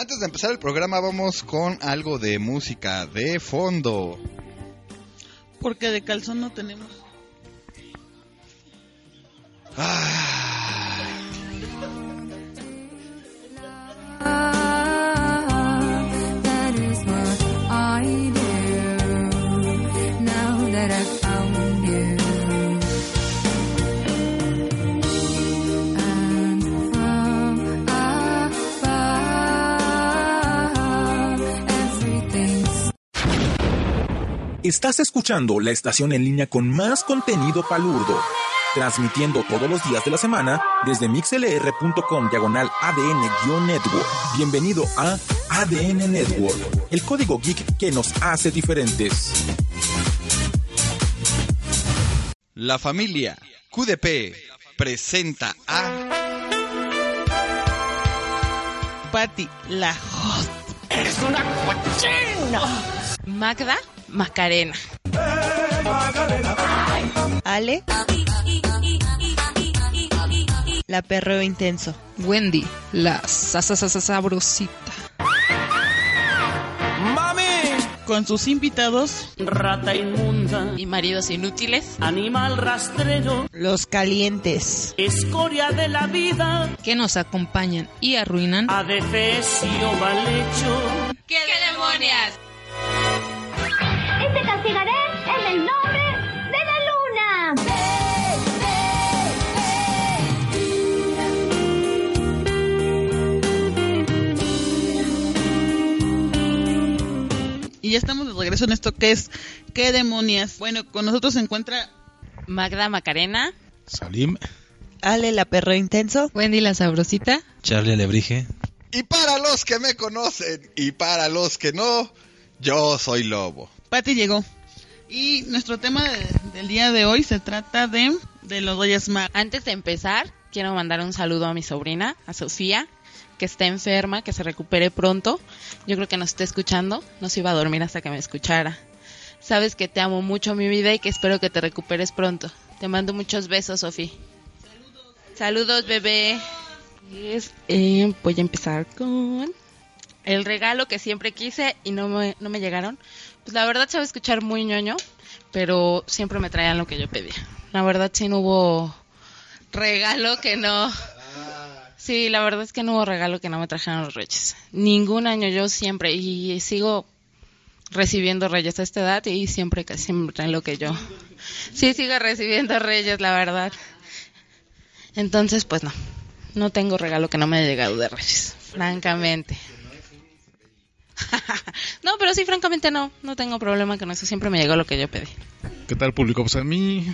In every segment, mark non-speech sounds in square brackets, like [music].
Antes de empezar el programa vamos con algo de música de fondo. Porque de calzón no tenemos. Ah, Estás escuchando la estación en línea con más contenido palurdo, transmitiendo todos los días de la semana desde mixlr.com diagonal ADN-network. Bienvenido a ADN Network, el código geek que nos hace diferentes. La familia QDP presenta a Patty, la hot. Magda Macarena. Ale. La perreo intenso. Wendy, la sa- sa- sa- sa- sabrosita. Con sus invitados, Rata inmunda, Y maridos inútiles animal rastrero, Los calientes. escoria de la vida, que nos acompañan y arruinan. adefesio mal hecho. ¡Qué demonias! Castigaré en el nombre de la luna. y ya estamos de regreso en esto que es ¿Qué demonias? Bueno, con nosotros se encuentra Magda Macarena. Salim, Ale, la perreo intenso. Wendy, la sabrosita. Charlie Alebrije. Y para los que me conocen y para los que no, yo soy Lobo. Patty llegó. Y nuestro tema de- del día de hoy se trata de, de los Reyes Magos. Antes de empezar, quiero mandar un saludo a mi sobrina, a Sofía, que está enferma, que se recupere pronto. Yo creo que nos está escuchando. No se iba a dormir hasta que me escuchara. Sabes que te amo mucho, mi vida, y que espero que te recuperes pronto. Te mando muchos besos, Sofía. Saludos, bebé. Es, eh, voy a empezar con el regalo que siempre quise y no me, no me llegaron. Pues la verdad se va a escuchar muy ñoño, pero siempre me traían lo que yo pedía. La verdad sí no hubo regalo que no... Sí, la verdad es que no hubo regalo que no me trajeran los reyes. Ningún año yo siempre, y sigo recibiendo reyes a esta edad y siempre que siempre traen lo que yo. Sí, sigo recibiendo reyes, la verdad. Entonces, pues no, no tengo regalo que no me haya llegado de reyes, francamente. [laughs] no, pero sí, francamente no, no tengo problema con eso, siempre me llegó lo que yo pedí. ¿Qué tal, público? Pues a mí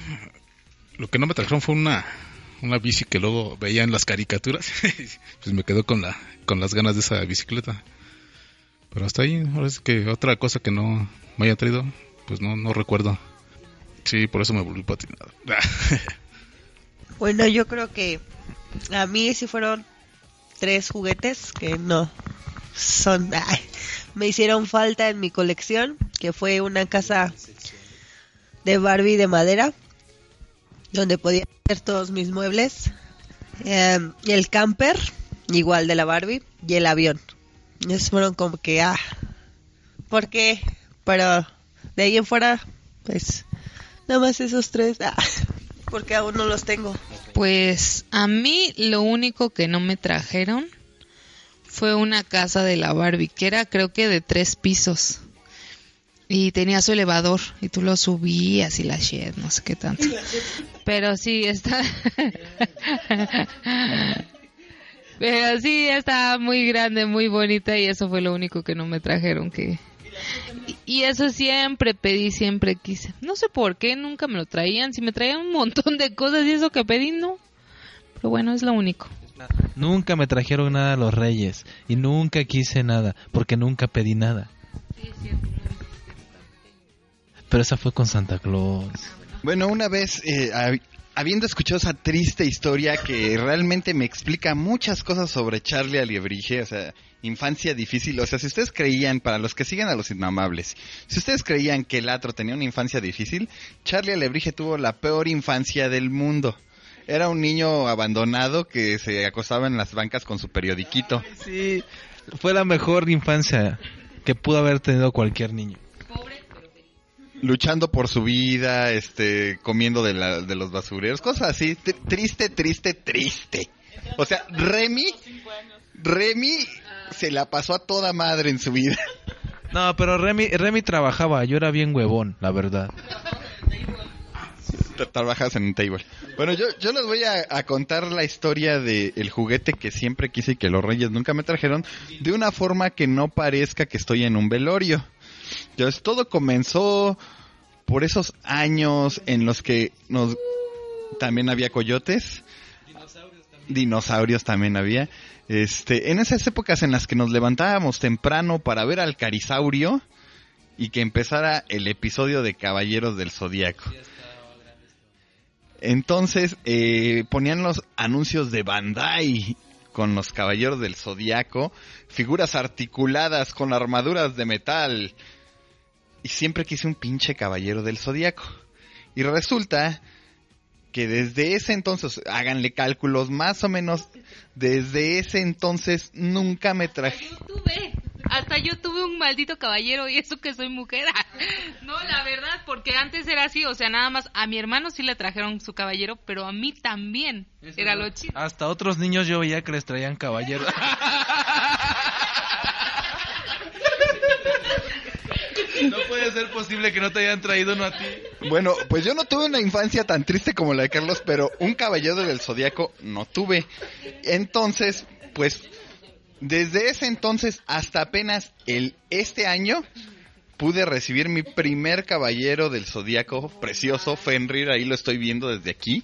lo que no me trajeron fue una, una bici que luego veía en las caricaturas. [laughs] pues me quedó con, la, con las ganas de esa bicicleta. Pero hasta ahí, ahora es que otra cosa que no me haya traído, pues no, no recuerdo. Sí, por eso me volví patinado. [laughs] Bueno, yo creo que a mí sí fueron tres juguetes que no son me hicieron falta en mi colección, que fue una casa de Barbie de madera donde podía hacer todos mis muebles, eh, y el camper igual de la Barbie y el avión. Esos fueron como que ah, ¿por qué? Pero de ahí en fuera pues nada más esos tres, ah, [laughs] porque aún no los tengo. Pues a mí lo único que no me trajeron fue una casa de la Barbie, que era creo que de tres pisos. Y tenía su elevador y tú lo subías y la shed, no sé qué tanto. Pero sí, está... [laughs] Pero sí, está muy grande, muy bonita y eso fue lo único que no me trajeron que... Y eso siempre pedí, siempre quise. No sé por qué, nunca me lo traían. Si me traían un montón de cosas y eso que pedí, no. Pero bueno, es lo único. Nunca me trajeron nada los reyes y nunca quise nada porque nunca pedí nada. Pero esa fue con Santa Claus. Bueno, una vez, eh, hab- habiendo escuchado esa triste historia que realmente me explica muchas cosas sobre Charlie Aliebrige, o sea, infancia difícil, o sea, si ustedes creían, para los que siguen a los inmamables, si ustedes creían que el Atro tenía una infancia difícil, Charlie Alebrije tuvo la peor infancia del mundo. Era un niño abandonado que se acostaba en las bancas con su periodiquito. Sí, Fue la mejor infancia que pudo haber tenido cualquier niño. luchando por su vida, este, comiendo de, la- de los basureros, cosas así, Tr- triste, triste, triste. O sea, Remy, Remy se la pasó a toda madre en su vida. No, pero Remy, Remy trabajaba, yo era bien huevón, la verdad. [laughs] Tra- Trabajas en un table. Bueno, yo, yo les voy a, contar la historia de el juguete que siempre quise y que los reyes nunca me trajeron, de una forma que no parezca que estoy en un velorio. Entonces, todo comenzó por esos años en los que nos también había coyotes. Dinosaurios también había. Este, en esas épocas en las que nos levantábamos temprano para ver al carisaurio y que empezara el episodio de Caballeros del Zodíaco. Entonces eh, ponían los anuncios de Bandai con los Caballeros del Zodíaco, figuras articuladas con armaduras de metal. Y siempre quise un pinche Caballero del Zodíaco. Y resulta que desde ese entonces, háganle cálculos más o menos, desde ese entonces nunca me traje. Hasta yo tuve un maldito caballero y eso que soy mujer. [laughs] No, la verdad, porque antes era así, o sea, nada más a mi hermano sí le trajeron su caballero, pero a mí también. Era lo chido. Hasta otros niños yo veía que les traían caballeros. [laughs] No puede ser posible que no te hayan traído uno a ti. Bueno, pues yo no tuve una infancia tan triste como la de Carlos, pero un caballero del zodiaco no tuve. Entonces, pues, desde ese entonces hasta apenas el este año pude recibir mi primer caballero del zodiaco precioso, Fenrir, ahí lo estoy viendo desde aquí.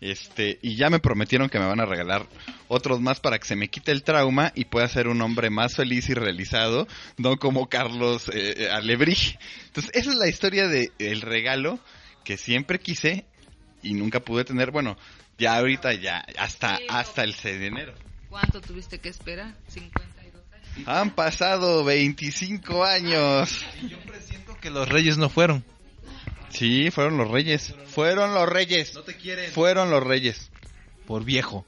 Este, y ya me prometieron que me van a regalar otros más para que se me quite el trauma y pueda ser un hombre más feliz y realizado, no como Carlos eh, Alebrije. Entonces, esa es la historia de el regalo que siempre quise y nunca pude tener. Bueno, ya ahorita ya hasta hasta el 6 de enero. ¿Cuánto tuviste que esperar? 52 años. Han pasado 25 años. Yo presiento que los reyes no fueron. Sí, fueron los reyes. Fueron los reyes. No te quieren. Fueron los reyes. Por viejo.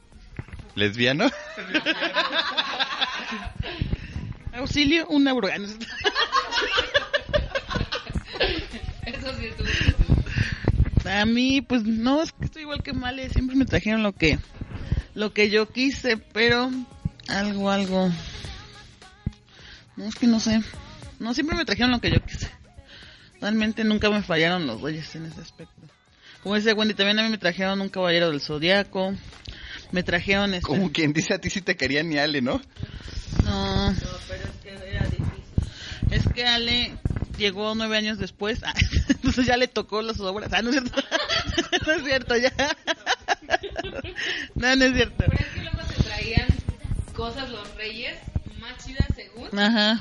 ¿Lesbiano? [laughs] Auxilio, una bruja. Eso sí estuvo. A mí, pues no, es que estoy igual que Male. Siempre me trajeron lo que, lo que yo quise, pero algo, algo. No, es que no sé. No, siempre me trajeron lo que yo quise. Realmente nunca me fallaron los reyes en ese aspecto. Como dice Wendy, también a mí me trajeron un caballero del zodiaco. Me trajeron este. Como quien dice a ti si te querían ni Ale, ¿no? No. pero es que era difícil. Es que Ale llegó nueve años después. [laughs] Entonces ya le tocó las obras. Ah, no es cierto. [laughs] no es cierto, ya. [laughs] no, no es cierto. Pero es que luego se traían cosas los reyes más chidas según, Ajá.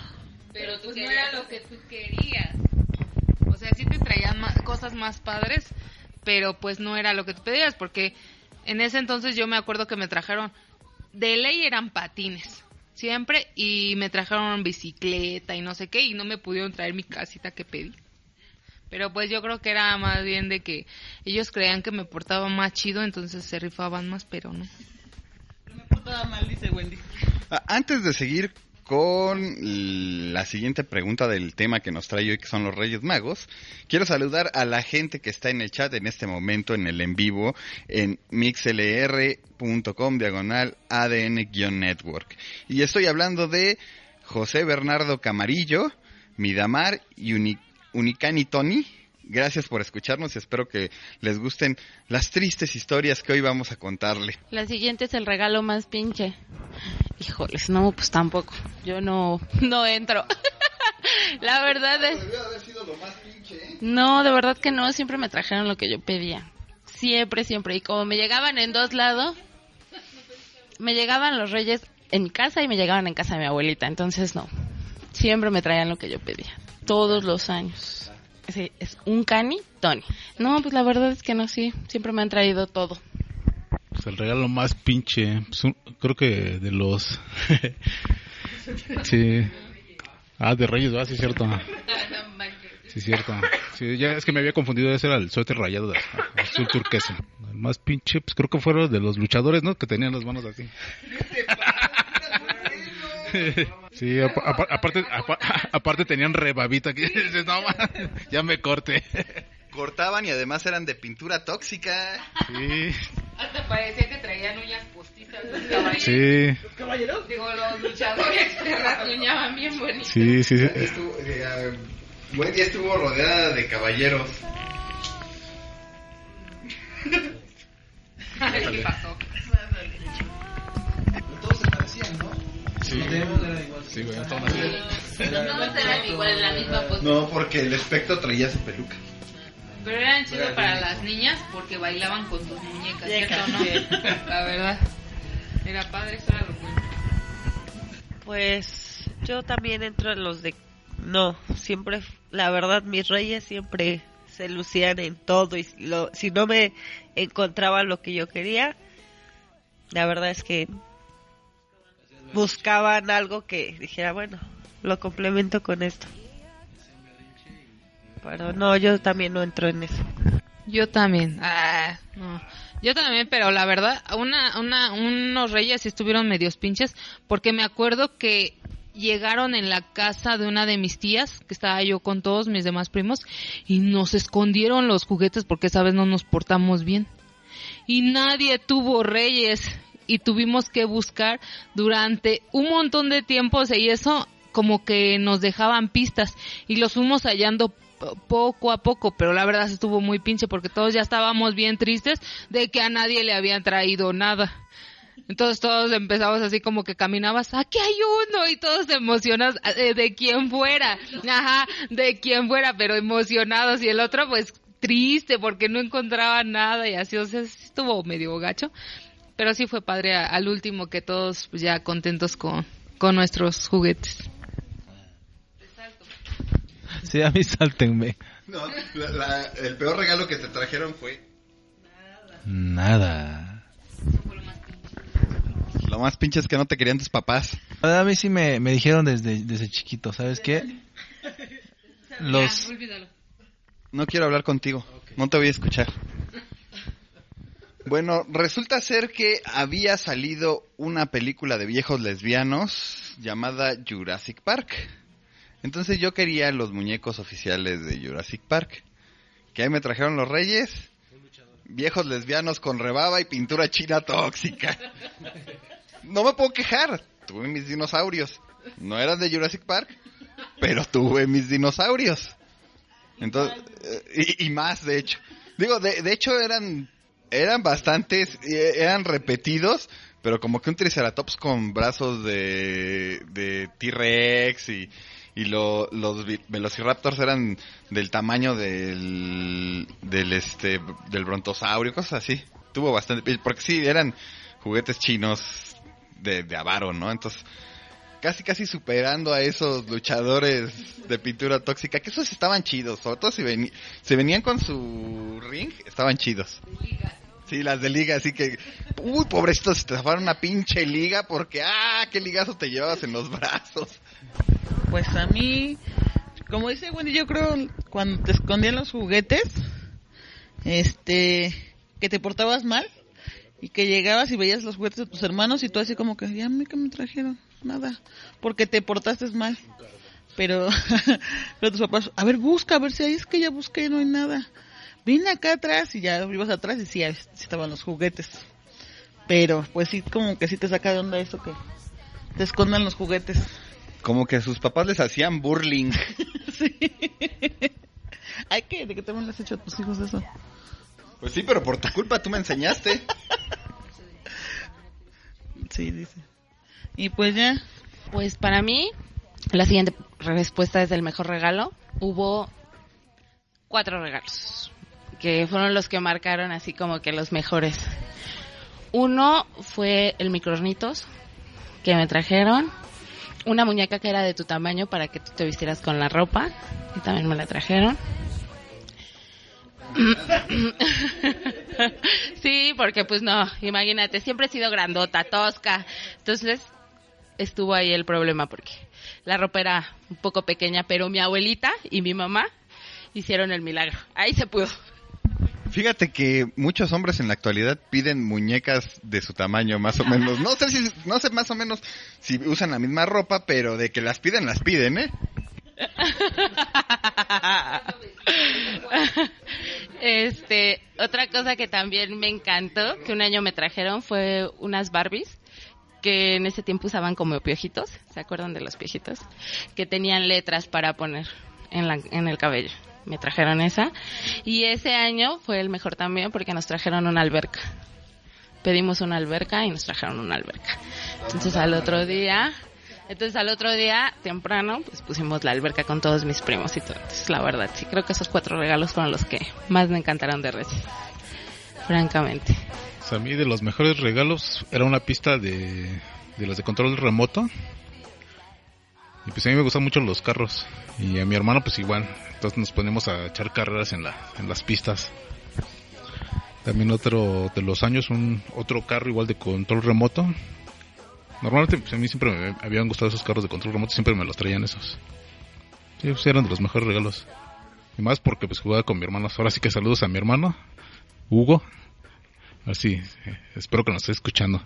pero pues no era lo que tú querías. O sea, sí te traían ma- cosas más padres, pero pues no era lo que tú pedías, porque en ese entonces yo me acuerdo que me trajeron, de ley eran patines, siempre, y me trajeron bicicleta y no sé qué, y no me pudieron traer mi casita que pedí. Pero pues yo creo que era más bien de que ellos creían que me portaba más chido, entonces se rifaban más, pero no. Toda mal, dice Wendy. Ah, Antes de seguir con la siguiente pregunta del tema que nos trae hoy, que son los Reyes Magos, quiero saludar a la gente que está en el chat en este momento, en el en vivo, en mixlr.com, diagonal ADN-network. Y estoy hablando de José Bernardo Camarillo, Midamar y Uni- Unicani Tony. Gracias por escucharnos y espero que les gusten las tristes historias que hoy vamos a contarle. La siguiente es el regalo más pinche. Híjoles, no, pues tampoco. Yo no, no entro. [laughs] La verdad es... No, de verdad que no. Siempre me trajeron lo que yo pedía. Siempre, siempre. Y como me llegaban en dos lados, me llegaban los reyes en mi casa y me llegaban en casa de mi abuelita. Entonces, no. Siempre me traían lo que yo pedía. Todos los años. Sí, es un cani, Tony. No, pues la verdad es que no, sí. Siempre me han traído todo. Pues el regalo más pinche, pues, un- creo que de los... [laughs] sí. Ah, de Reyes, ¿verdad? Sí, es cierto. Sí, cierto. Sí, ya es que me había confundido, ese era el suéter rayado de azul turquesa. El más pinche, pues creo que fueron de los luchadores, ¿no? Que tenían las manos así. [laughs] [laughs] Sí, apa- apa- aparte, apa- [laughs] aparte tenían rebabita que [laughs] dices, no, ya me corté. Cortaban y además eran de pintura tóxica. Sí, Hasta parecía que traían uñas postizas los caballeros. sí, Los caballeros, digo, los luchadores se rasguñaban bien bonitos. sí, sí. sí. Estuvo, eh, Wendy estuvo rodeada de caballeros. Ay, ¿Qué pasó? ¿No? Sí, sí, güey, todos así. Todos eran igual en la misma posición. No, porque el espectro traía su peluca. Pero eran chidos para las niñas porque bailaban con tus muñecas, ¿cierto o no? Sí. La verdad. Era padre, eso era lo bueno. Pues yo también entro en los de... No, siempre, la verdad, mis reyes siempre se lucían en todo y si lo, si no me encontraban lo que yo quería, la verdad es que buscaban algo que dijera, bueno, lo complemento con esto. Pero no, yo también no entro en eso. Yo también. Ah, no. Yo también, pero la verdad, una, una, unos reyes estuvieron medios pinches, porque me acuerdo que llegaron en la casa de una de mis tías, que estaba yo con todos mis demás primos, y nos escondieron los juguetes porque esa vez no nos portamos bien. Y nadie tuvo reyes, y tuvimos que buscar durante un montón de tiempos, y eso como que nos dejaban pistas, y los fuimos hallando po- poco a poco, pero la verdad estuvo muy pinche porque todos ya estábamos bien tristes de que a nadie le habían traído nada. Entonces todos empezamos así como que caminabas, aquí hay uno y todos emocionados eh, de quién fuera, ajá, de quién fuera, pero emocionados y el otro pues triste porque no encontraba nada y así, o sea, estuvo medio gacho, pero sí fue padre a- al último que todos pues, ya contentos con, con nuestros juguetes. Sí, a mí sáltenme. No, la- la- el peor regalo que te trajeron fue... Nada. Lo más pinche es que no te querían tus papás. A mí sí me, me dijeron desde, desde chiquito, ¿sabes qué? Los... No quiero hablar contigo. No te voy a escuchar. Bueno, resulta ser que había salido una película de viejos lesbianos llamada Jurassic Park. Entonces yo quería los muñecos oficiales de Jurassic Park. Que ahí me trajeron los reyes. Viejos lesbianos con rebaba y pintura china tóxica. No me puedo quejar. Tuve mis dinosaurios. No eran de Jurassic Park, pero tuve mis dinosaurios. Entonces, eh, y, y más, de hecho. Digo, de, de hecho eran eran bastantes, eh, eran repetidos, pero como que un triceratops con brazos de, de T-Rex y, y lo- los velociraptors eran del tamaño del, del este, del brontosaurio, cosas así. Tuvo bastante, porque sí, eran juguetes chinos de, de avaro, ¿no? Entonces, casi casi superando a esos luchadores de pintura tóxica, que esos estaban chidos, sobre todo si se venían con su ring, estaban chidos. Sí, las de liga, así que, uy, pobrecitos, se te zafaron una pinche liga porque, ah, qué ligazo te llevabas en los brazos. Pues a mí, como dice Wendy, yo creo cuando te escondían los juguetes, este, que te portabas mal y que llegabas y veías los juguetes de tus hermanos y tú así como que, ya a mí que me trajeron, nada, porque te portaste mal. Pero, [laughs] pero tus papás, a ver, busca, a ver si ahí es que ya busqué y no hay nada. Vine acá atrás y ya ibas atrás y sí, ahí sí estaban los juguetes. Pero, pues sí, como que sí te saca de onda eso que te escondan los juguetes. Como que sus papás les hacían burling. [laughs] Ay, ¿qué? ¿De qué también le has hecho a tus hijos eso? Pues sí, pero por tu culpa tú me enseñaste. [laughs] Sí, dice. Y pues ya. Pues para mí, la siguiente respuesta es el mejor regalo. Hubo cuatro regalos, que fueron los que marcaron así como que los mejores. Uno fue el microornitos que me trajeron. Una muñeca que era de tu tamaño para que tú te vistieras con la ropa. Y también me la trajeron. [laughs] sí, porque pues no, imagínate, siempre he sido grandota, tosca. Entonces estuvo ahí el problema porque la ropa era un poco pequeña, pero mi abuelita y mi mamá hicieron el milagro. Ahí se pudo. Fíjate que muchos hombres en la actualidad piden muñecas de su tamaño, más o menos. No sé si, no sé más o menos si usan la misma ropa, pero de que las piden, las piden, ¿eh? Este, otra cosa que también me encantó, que un año me trajeron, fue unas Barbies que en ese tiempo usaban como piojitos, ¿se acuerdan de los piojitos? Que tenían letras para poner en, la, en el cabello. Me trajeron esa. Y ese año fue el mejor también porque nos trajeron una alberca. Pedimos una alberca y nos trajeron una alberca. Entonces al otro día, entonces al otro día, temprano, pues pusimos la alberca con todos mis primos y todo. Entonces la verdad, sí creo que esos cuatro regalos fueron los que más me encantaron de Reyes. Francamente. Sea, a mí de los mejores regalos era una pista de, de las de control remoto. Y pues a mí me gustan mucho los carros. Y a mi hermano pues igual. Entonces nos ponemos a echar carreras en, la, en las pistas. También otro de los años, un otro carro igual de control remoto. Normalmente pues, a mí siempre me habían gustado esos carros de control remoto, siempre me los traían esos. Sí, pues, eran de los mejores regalos. Y más porque pues jugaba con mi hermano. Ahora sí que saludos a mi hermano, Hugo. Así, espero que nos esté escuchando.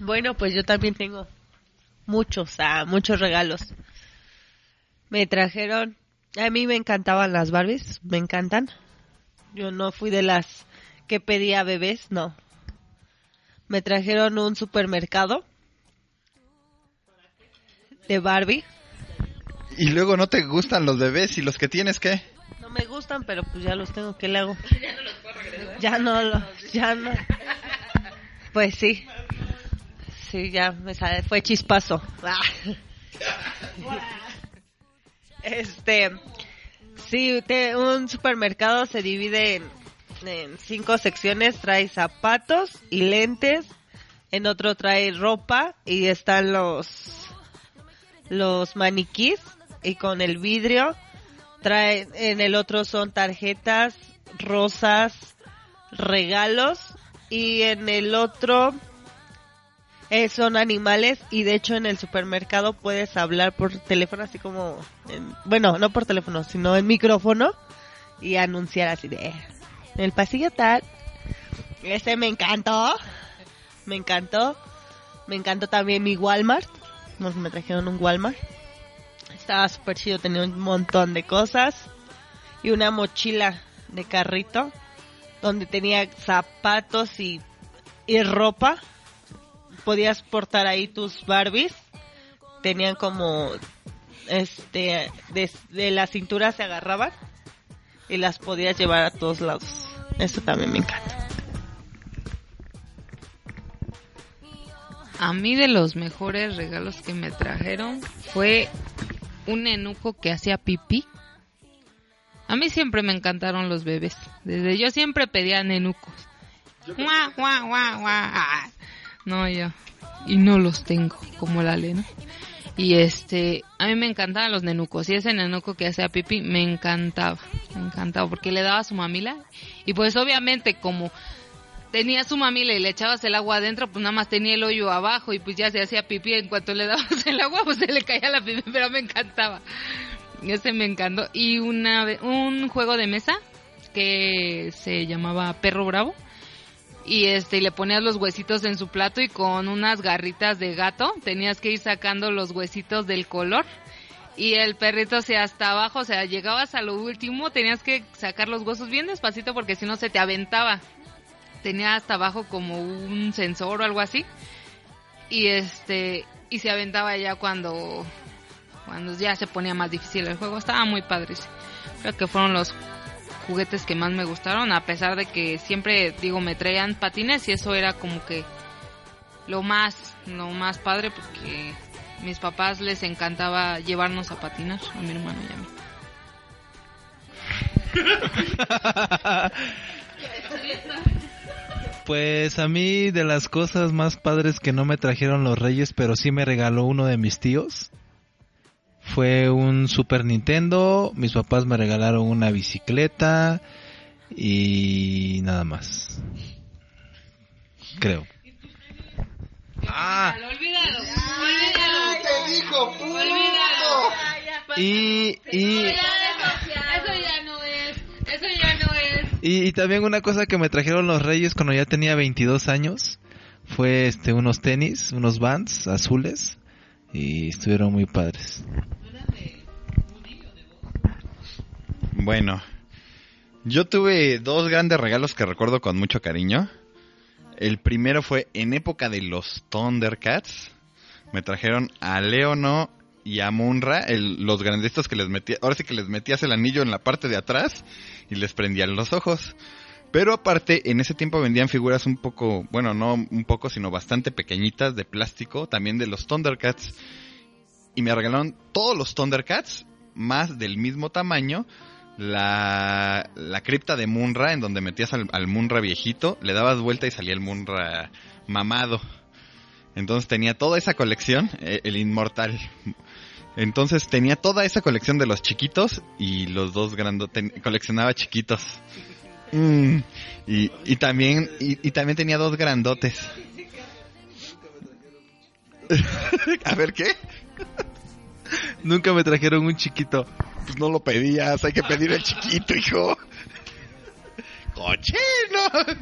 Bueno, pues yo también tengo muchos, ah, muchos regalos. Me trajeron, a mí me encantaban las Barbies, me encantan. Yo no fui de las que pedía bebés, no. Me trajeron un supermercado de Barbie. Y luego no te gustan los bebés y los que tienes, ¿qué? No me gustan, pero pues ya los tengo, ¿qué le hago? [laughs] Ya no los, ya no. [laughs] Pues sí. Sí, ya me sale, fue chispazo. Ah. Este, sí, te- un supermercado se divide en, en cinco secciones, trae zapatos y lentes, en otro trae ropa y están los los maniquís y con el vidrio trae en el otro son tarjetas, rosas, regalos y en el otro eh, son animales y de hecho en el supermercado puedes hablar por teléfono así como en- bueno no por teléfono sino en micrófono y anunciar así de "Eh, en el pasillo tal ese me encantó me encantó me encantó también mi Walmart. Me trajeron un Walmart. Estaba súper chido tenía un montón de cosas y una mochila de carrito donde tenía zapatos y ropa podías portar ahí tus Barbies. Tenían como, este, de, de la cintura se agarraban y las podías llevar a todos lados. Eso también me encanta. A mí de los mejores regalos que me trajeron fue un enuco que hacía pipí. A mí siempre me encantaron los bebés. Desde yo siempre pedía nenucos. Guau, guau, guau, guau. No, yo. Y no los tengo, como la Lena. Y este, a mí me encantaban los nenucos. Y ese nenuco que hacía pipí me encantaba. Me encantaba porque le daba su mamila. Y pues obviamente como tenía su mamila y le echabas el agua adentro, pues nada más tenía el hoyo abajo y pues ya se hacía pipí. En cuanto le dabas el agua, pues se le caía la pipí, pero me encantaba. Ese me encantó. Y una un juego de mesa que se llamaba Perro Bravo. Y este, y le ponías los huesitos en su plato y con unas garritas de gato tenías que ir sacando los huesitos del color. Y el perrito hacia hasta abajo, o sea, llegabas a lo último, tenías que sacar los huesos bien despacito porque si no se te aventaba. Tenía hasta abajo como un sensor o algo así. Y este y se aventaba ya cuando cuando ya se ponía más difícil el juego. Estaba muy padre creo que fueron los juguetes que más me gustaron a pesar de que siempre digo me traían patines y eso era como que lo más lo más padre porque mis papás les encantaba llevarnos a patinar a mi hermano y a mí. [laughs] Pues a mí de las cosas más padres que no me trajeron los reyes, pero sí me regaló uno de mis tíos, fue un Super Nintendo, mis papás me regalaron una bicicleta y nada más. Creo. Ah, olvídalo olvídalo te dijo, olvídalo y, y Eso ya no es, eso ya no es. Y, y también una cosa que me trajeron los Reyes cuando ya tenía 22 años fue este unos tenis, unos Vans azules y estuvieron muy padres. Bueno, yo tuve dos grandes regalos que recuerdo con mucho cariño. El primero fue en época de los Thundercats. Me trajeron a Leono y a Munra, los grandestos que les metía, ahora sí que les metías el anillo en la parte de atrás y les prendían los ojos. Pero aparte, en ese tiempo vendían figuras un poco, bueno, no un poco, sino bastante pequeñitas de plástico, también de los Thundercats. Y me regalaron todos los Thundercats, más del mismo tamaño, la, la cripta de Munra, en donde metías al, Munra viejito, le dabas vuelta y salía el Munra mamado. Entonces tenía toda esa colección, eh, el inmortal. Entonces tenía toda esa colección de los chiquitos y los dos grandes, coleccionaba chiquitos. Mm, y, y también y también tenía dos grandotes. [laughs] A ver qué. [laughs] Nunca me trajeron un chiquito. Pues no lo pedías, hay que pedir el chiquito, hijo. Cochino.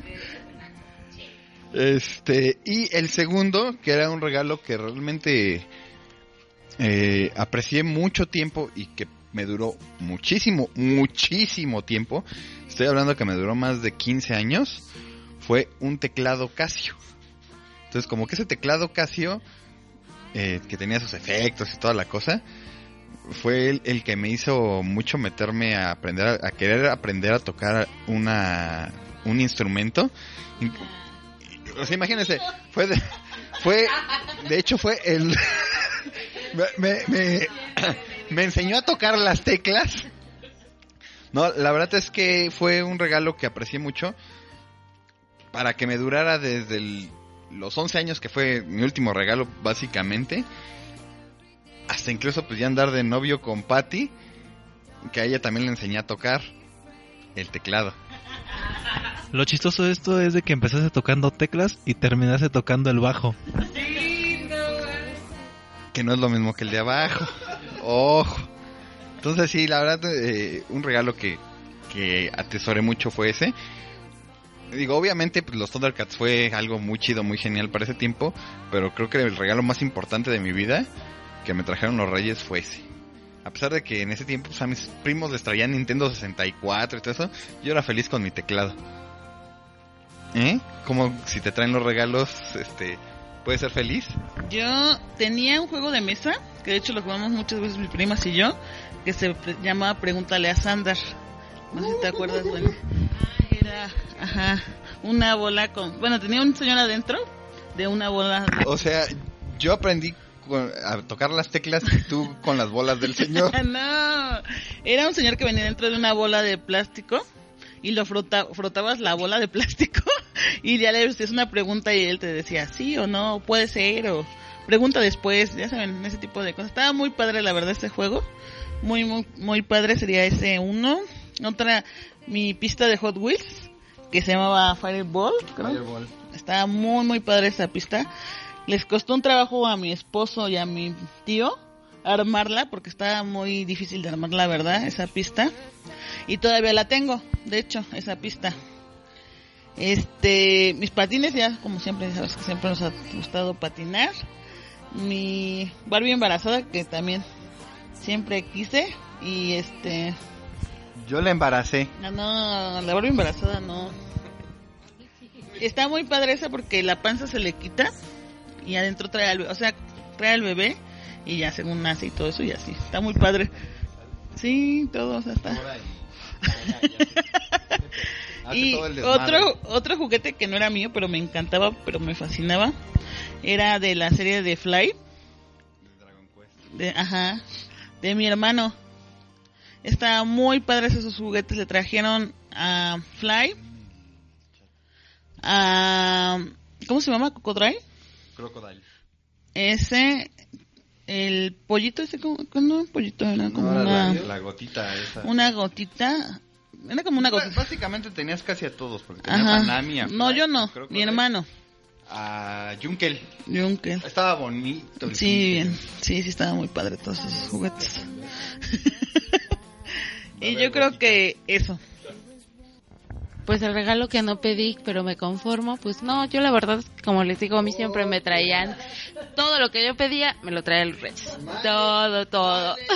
Este, y el segundo, que era un regalo que realmente eh, aprecié mucho tiempo y que me duró muchísimo, muchísimo tiempo. Estoy hablando que me duró más de 15 años. Fue un teclado Casio. Entonces, como que ese teclado Casio, eh, que tenía sus efectos y toda la cosa, fue el, que me hizo mucho meterme a aprender, a, querer aprender a tocar una, un instrumento. In- O sea, imagínense, fue de, fue, de hecho fue el, [laughs] me, me, [clears throat] me enseñó a tocar las teclas. No, la verdad es que fue un regalo que aprecié mucho para que me durara desde el- los 11 años que fue mi último regalo básicamente hasta incluso pues ya andar de novio con Patty que a ella también le enseñé a tocar el teclado. Lo chistoso de esto es de que empezaste tocando teclas y terminaste tocando el bajo. que no es lo mismo que el de abajo. Ojo. Entonces sí, la verdad, eh, un regalo que, que atesoré mucho fue ese. Digo, obviamente pues, los Thundercats fue algo muy chido, muy genial para ese tiempo, pero creo que el regalo más importante de mi vida que me trajeron los Reyes fue ese. A pesar de que en ese tiempo pues, a mis primos les traían Nintendo 64 y todo eso, yo era feliz con mi teclado. ¿Eh? Como si te traen los regalos, este, ¿puedes ser feliz? Yo tenía un juego de mesa, que de hecho lo jugamos muchas veces mis primas y yo, que se pre- llamaba Pregúntale a Sandar. No sé si te acuerdas, bueno. Era, ajá, una bola con... Bueno, tenía un señor adentro de una bola... O sea, yo aprendí a tocar las teclas y tú con las bolas del señor. [laughs] no, era un señor que venía dentro de una bola de plástico y lo frota, frotabas la bola de plástico [laughs] y ya le hacías una pregunta y él te decía sí o no, puede ser o pregunta después, ya saben, ese tipo de cosas. Estaba muy padre la verdad este juego, muy muy muy padre sería ese uno. Otra, mi pista de Hot Wheels que se llamaba Fireball, creo. Estaba muy, muy padre esa pista. Les costó un trabajo a mi esposo y a mi tío armarla porque estaba muy difícil de armar, la verdad, esa pista. Y todavía la tengo, de hecho, esa pista. Este, mis patines ya, como siempre, sabes que siempre nos ha gustado patinar. Mi Barbie embarazada, que también siempre quise. Y este, Yo la embaracé. no, no, la Barbie embarazada no. Está muy padre esa porque la panza se le quita y adentro trae al bebé, o sea, trae al bebé y ya según nace y todo eso y así. Está muy padre. Sí, todo, o sea, está. Y [laughs] desmadre. otro otro juguete que no era mío, pero me encantaba, pero me fascinaba, era de la serie de Fly. De, ajá, de mi hermano. Está muy padres esos juguetes. Le trajeron a Fly. A, ¿Cómo se llama? ¿Cocodrile? Crocodile. Ese, el pollito ese, como, no, pollito, era como No, una, la, la gotita esa. una gotita. Era como una gotita. Básicamente tenías casi a todos, porque tenía Ajá. a Panami, a No, yo no, mi hermano. A Junkel. Junker. Estaba bonito. el Sí, Junkel. bien. Sí, sí, estaba muy padre todos esos juguetes. [laughs] y yo creo que eso. pues el regalo que no pedí, pero me conformo, pues no, yo la verdad, como les digo, a mí siempre me traían todo lo que yo pedía, me lo traían los reyes. Todo, todo. [laughs]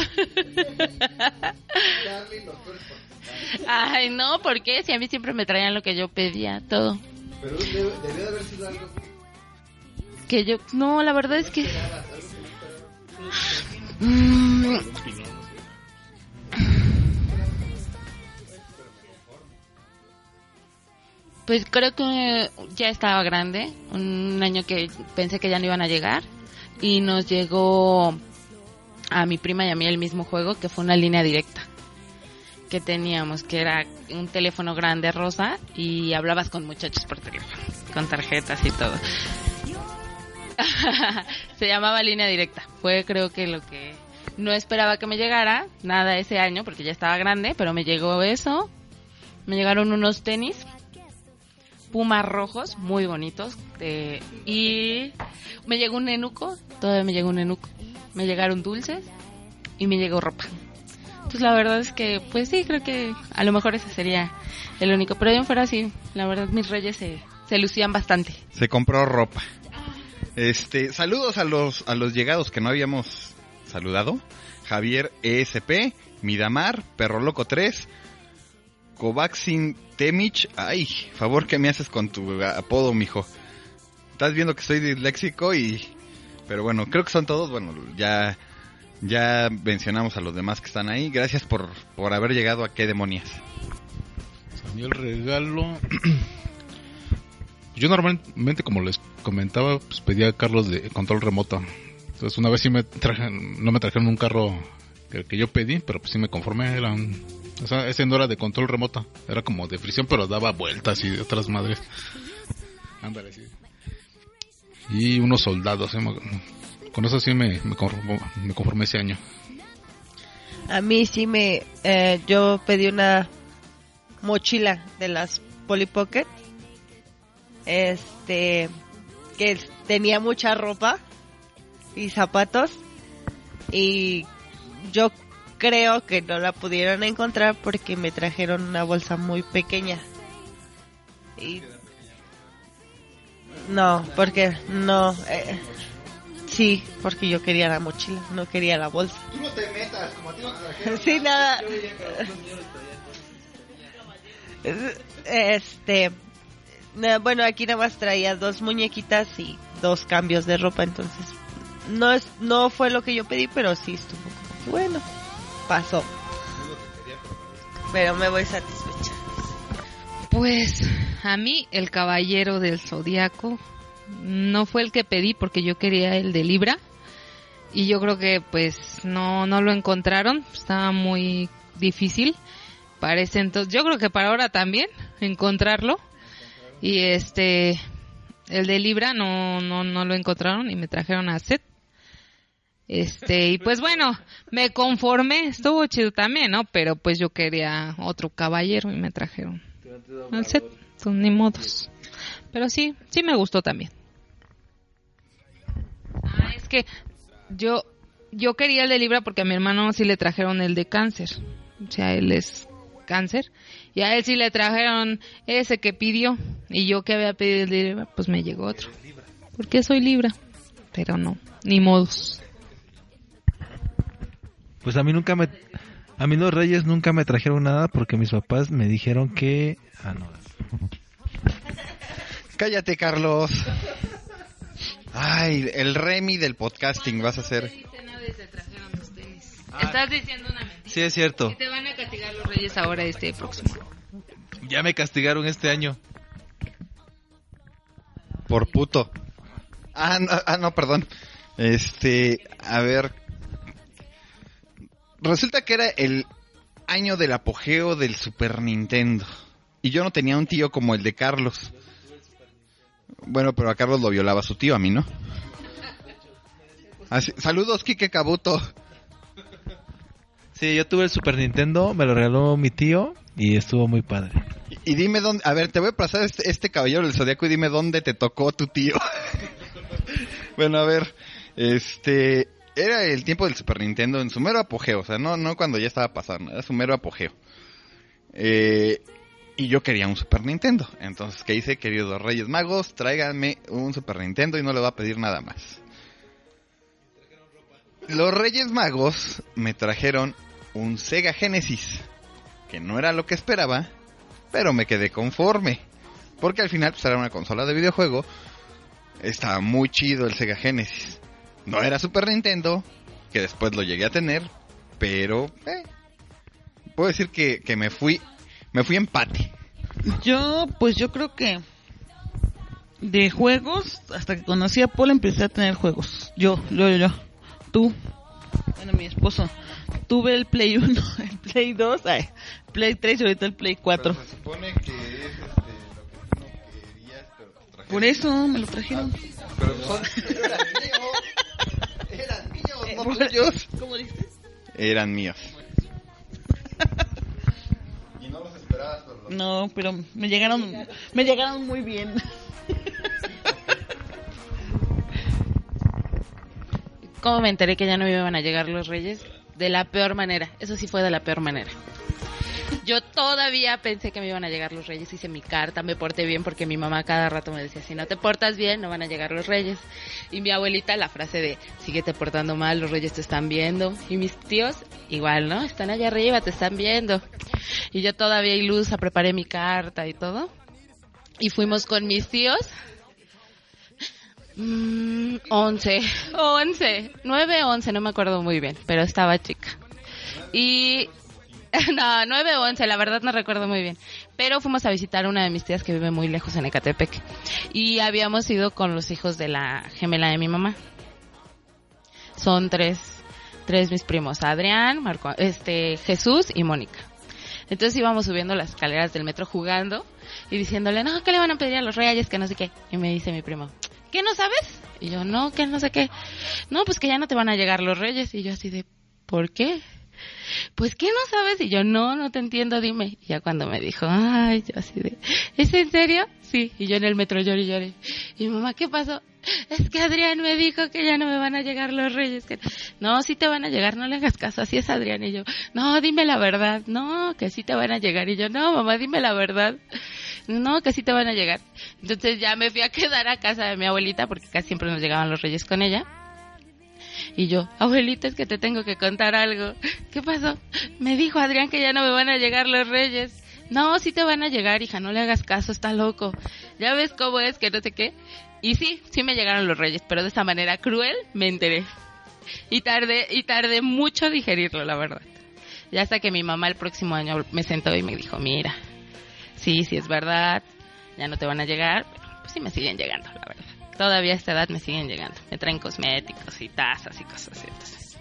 Ay, no, ¿por qué? Si a mí siempre me traían lo que yo pedía, todo. Pero debió de haber sido algo. Que yo, no, la verdad es que... Mm, Pues creo que ya estaba grande, un año que pensé que ya no iban a llegar y nos llegó a mi prima y a mí el mismo juego que fue una línea directa que teníamos, que era un teléfono grande rosa y hablabas con muchachos por teléfono, con tarjetas y todo. [laughs] Se llamaba línea directa. Fue creo que lo que no esperaba que me llegara, nada ese año porque ya estaba grande, pero me llegó eso. Me llegaron unos tenis pumas rojos muy bonitos y me llegó un enuco, todavía me llegó un enuco. Me llegaron dulces y me llegó ropa. Entonces la verdad es que pues sí, creo que a lo mejor ese sería el único, pero de ahí en fuera sí, la verdad mis reyes se, lucían bastante. Se compró ropa. Este, saludos a los a los llegados que no habíamos saludado. Javier ESP, Midamar, Perro Loco 3, Kovaxin Temich. Ay, favor que me haces con tu apodo, mijo. Estás viendo que soy disléxico y pero bueno, creo que son todos, bueno, ya ya mencionamos a los demás que están ahí. Gracias por por haber llegado a qué demonias. A mí el regalo. Yo normalmente, como les comentaba, pues pedía carros de control remoto. Entonces, una vez sí me trajeron, no me trajeron un carro que, que yo pedí, pero pues sí me conformé. Era un, o sea, ese no era de control remoto, era como de fricción, pero daba vueltas y de otras madres. Ándale, sí. Y unos soldados, ¿eh? Con eso sí me, me, conformó- me conformé ese año. A mí sí me... eh, yo pedí una mochila de las Polly Pocket. Este... Que tenía mucha ropa y zapatos. Y yo creo que no la pudieron encontrar porque me trajeron una bolsa muy pequeña. Y... No, porque no... eh, sí, porque yo quería la mochila, no quería la bolsa. Tú no te metas, como a ti no te trajeron. Sí, nada. Este, bueno, aquí nada más traía dos muñequitas y dos cambios de ropa, entonces no es, no fue lo que yo pedí, pero sí estuvo como que bueno, pasó. Pero me voy satisfecha. Pues a mí el caballero del zodiaco no fue el que pedí porque yo quería el de Libra y yo creo que pues no no lo encontraron, estaba muy difícil para ese entonces. Yo creo que para ahora también encontrarlo y este el de Libra no no no lo encontraron y me trajeron a Seth. Este, y pues bueno, me conformé, estuvo chido también, ¿no? Pero pues yo quería otro caballero y me trajeron al set, son ni modos. Pero sí, sí me gustó también. Ah, es que yo yo quería el de Libra porque a mi hermano sí le trajeron el de cáncer. O sea, él es cáncer. Y a él sí le trajeron ese que pidió. Y yo que había pedido el de Libra, pues me llegó otro. Porque soy Libra. Pero no, ni modos. Pues a mí nunca me... A mí los reyes nunca me trajeron nada porque mis papás me dijeron que... Ah, no. Cállate, Carlos. Ay, el Remy del podcasting vas a ser. Estás diciendo una mentira. Sí, es cierto. Y te van a castigar los reyes ahora este próximo. Ya me castigaron este año. Por puto. Ah, no, ah, no, perdón. Este, a ver. Resulta que era el año del apogeo del Super Nintendo. Y yo no tenía un tío como el de Carlos. Bueno, pero a Carlos lo violaba su tío, a mí no. Así- saludos, Kike Kabuto. Sí, yo tuve el Super Nintendo, me lo regaló mi tío y estuvo muy padre. Y dime dónde. A ver, te voy a pasar este, este caballero del zodiaco y dime dónde te tocó tu tío. [laughs] bueno, a ver. Este. Era el tiempo del Super Nintendo en su mero apogeo. O sea, no, no cuando ya estaba pasando. Era su mero apogeo. Eh, Y yo quería un Super Nintendo. Entonces, ¿qué hice? Queridos Reyes Magos, tráiganme un Super Nintendo y no le voy a pedir nada más. Los Reyes Magos me trajeron un Sega Genesis, que no era lo que esperaba, pero me quedé conforme. Porque al final pues, era una consola de videojuego. Estaba muy chido el Sega Genesis. No era Super Nintendo, que después lo llegué a tener, pero eh, puedo decir que, que me fui me fui empate. Yo, pues yo creo que de juegos, hasta que conocí a Paul empecé a tener juegos. Yo, yo, yo, yo. Tú, bueno, mi esposo. Tuve el Play 1, [laughs] el Play 2, ay, Play 3 y ahorita el Play 4. se supone que es este, lo que tú no querías, pero te trajeron. Por eso me lo trajeron. Pero son. [laughs] Eran míos, no por- tuyos. ¿Cómo dices? Eran míos. y no los esperabas. No, pero me llegaron, me llegaron muy bien. ¿Cómo me enteré que ya no me iban a llegar los reyes? De la peor manera. Eso sí fue de la peor manera. Yo todavía pensé que me iban a llegar los reyes. Hice mi carta, me porté bien porque mi mamá cada rato me decía, si no te portas bien, no van a llegar los reyes. Y mi abuelita la frase de, síguete portando mal, los reyes te están viendo. Y mis tíos, igual, ¿no? Están allá arriba, te están viendo. Y yo todavía ilusa, preparé mi carta y todo. Y fuimos con mis tíos. Mm, 11, 11, 9, 11, no me acuerdo muy bien, pero estaba chica. Y [laughs] no, 9 o 11, la verdad no recuerdo muy bien. Pero fuimos a visitar una de mis tías que vive muy lejos en Ecatepec. Y habíamos ido con los hijos de la gemela de mi mamá. Son tres, tres mis primos, Adrián, Marco, este, Jesús y Mónica. Entonces íbamos subiendo las escaleras del metro jugando y diciéndole, no, ¿qué le van a pedir a los reyes? Que no sé qué. Y me dice mi primo, ¿qué no sabes? Y yo, no, que no sé qué. No, pues que ya no te van a llegar los reyes. Y yo así de, ¿por qué? Pues ¿qué no sabes? Y yo, no, no te entiendo, dime. Y ya cuando me dijo, ay, yo así de, ¿es en serio? Sí. Y yo en el metro lloré y lloré. Y mamá, ¿qué pasó? Es que Adrián me dijo que ya no me van a llegar los reyes. Que... No, sí te van a llegar, no le hagas caso, así es Adrián. Y yo, no, dime la verdad. No, que sí te van a llegar. Y yo, no, mamá, dime la verdad. No, que sí te van a llegar. Entonces ya me fui a quedar a casa de mi abuelita porque casi siempre nos llegaban los reyes con ella. Y yo, abuelita, es que te tengo que contar algo. ¿Qué pasó? Me dijo Adrián que ya no me van a llegar los reyes. No, sí te van a llegar, hija, no le hagas caso, está loco. Ya ves cómo es, que no sé qué. Y sí, sí me llegaron los reyes, pero de esa manera cruel me enteré. Y tardé, y tardé mucho digerirlo, la verdad. Y hasta que mi mamá el próximo año me sentó y me dijo, mira, sí, sí es verdad, ya no te van a llegar, pero pues sí me siguen llegando, la verdad. Todavía a esta edad me siguen llegando. Me traen cosméticos y tazas y cosas así. Entonces.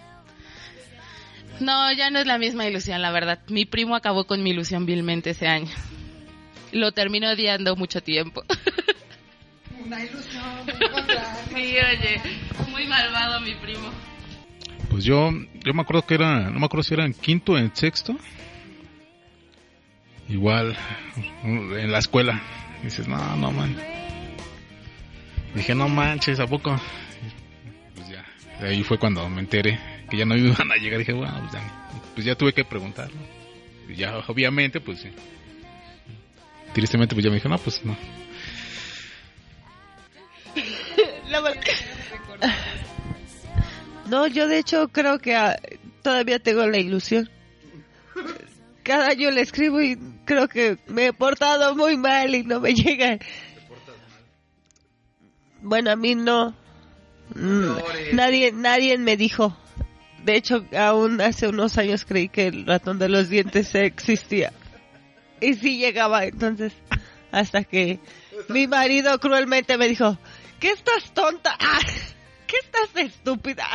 No, ya no es la misma ilusión, la verdad. Mi primo acabó con mi ilusión vilmente ese año. Lo terminó odiando mucho tiempo. [laughs] Una ilusión. [laughs] Sí, oye, muy malvado mi primo. Pues yo, yo me acuerdo que era, no me acuerdo si era en quinto o en sexto. Igual, en la escuela. dices, no, no man. Dije, no manches, ¿a poco? Y Pues ya, de ahí fue cuando me enteré que ya no [laughs] iban a llegar. Dije, bueno, pues ya, pues ya tuve que preguntar, ¿no? Y ya, obviamente, pues sí. Tristemente, pues ya me dijo, no, pues no. [laughs] [laughs] No, yo de hecho creo que ah, todavía tengo la ilusión. Cada año le escribo y creo que me he portado muy mal y no me llegan. Bueno, a mí no. Mm, Nadie, nadie me dijo. De hecho, aún hace unos años creí que el ratón de los dientes existía. Y sí llegaba, entonces, hasta que mi marido cruelmente me dijo, ¿qué estás tonta? Ah, ¿Qué estás estúpida?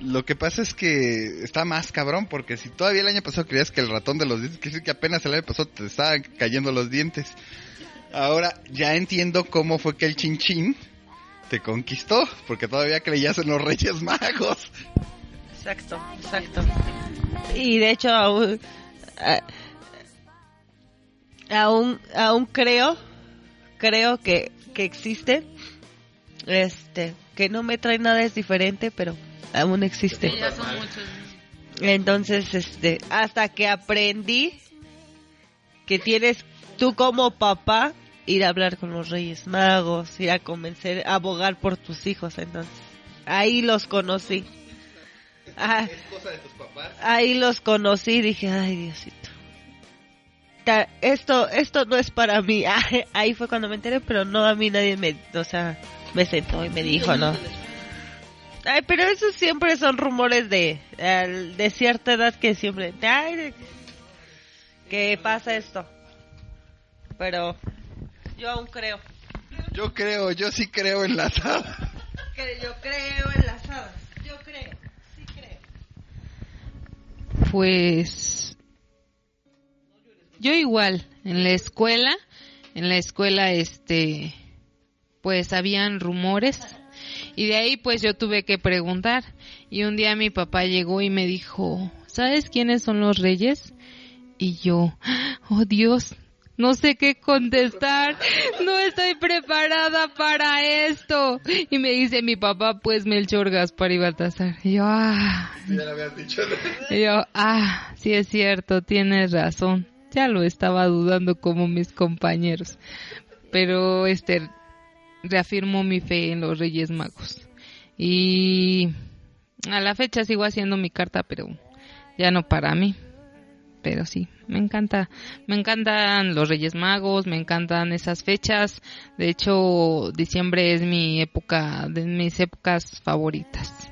Lo que pasa es que está más cabrón, porque si todavía el año pasado creías que el ratón de los dientes, quiere decir que apenas el año pasado te estaban cayendo los dientes. Ahora ya entiendo cómo fue que el chinchín te conquistó, porque todavía creías en los Reyes Magos. Exacto, exacto. Y de hecho aún, a- aún, aún creo, creo que, que existe, este, que no me trae nada es diferente, pero aún existe. Sí, ya son muchos. Entonces, este, hasta que aprendí que tienes tú como papá ir a hablar con los Reyes Magos, ir a convencer, abogar por tus hijos, entonces. Ahí los conocí. Ah, ahí los conocí, dije, ay Diosito. Ta- Esto, esto no es para mí. [laughs] Ah, Ahí fue cuando me enteré, pero no a mí nadie me, o sea, me sentó y me dijo, ¿no? Ay, pero esos siempre son rumores de, de cierta edad que siempre, ay, que pasa esto. Pero yo aún creo. Yo creo, yo sí creo en las hadas. Que yo creo en las hadas. Yo creo. Sí creo. Pues yo igual, en la escuela, en la escuela este pues habían rumores y de ahí pues yo tuve que preguntar y un día mi papá llegó y me dijo, ¿sabes quiénes son los reyes? Y yo, oh Dios, no sé qué contestar, no estoy preparada para esto. Y me dice mi papá, pues Melchor, Gaspar y Baltasar. Y yo, ah, Ya lo dicho. y yo, ah, sí es cierto, tienes razón. Ya lo estaba dudando como mis compañeros. Pero este reafirmo mi fe en los Reyes Magos. Y a la fecha sigo haciendo mi carta, pero ya no para mí. Pero sí, me encanta, me encantan los Reyes Magos, me encantan esas fechas. De hecho, diciembre es mi época, de mis épocas favoritas.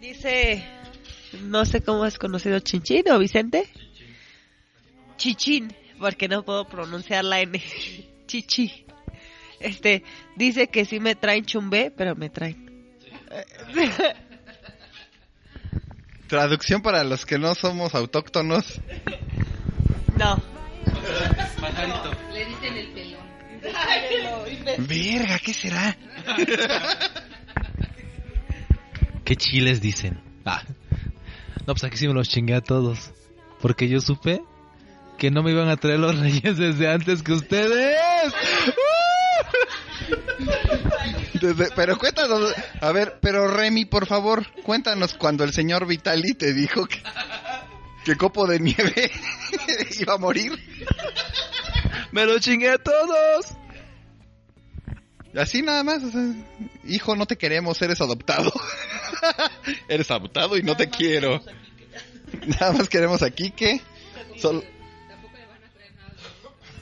Dice, no sé cómo es conocido Chinchín o Vicente. Chichín, porque no puedo pronunciar la N. Chichi. Este, dice que sí me traen chumbé, pero me traen. Traducción para los que no somos autóctonos. No. Le dicen el pelón. Verga, ¿qué será? ¿Qué chiles dicen? Ah. No, pues aquí sí me los chingué a todos. Porque yo supe que no me iban a traer los reyes desde antes que ustedes. Desde- pero cuéntanos, a ver, pero Remy, por favor, cuéntanos cuando el señor Vitali te dijo que, que Copo de Nieve [laughs] iba a morir. ¡Me lo chingué a todos! Así nada más, o sea, hijo, no te queremos, eres adoptado. [laughs] eres adoptado y no te quiero. Nada más queremos aquí que... Solo...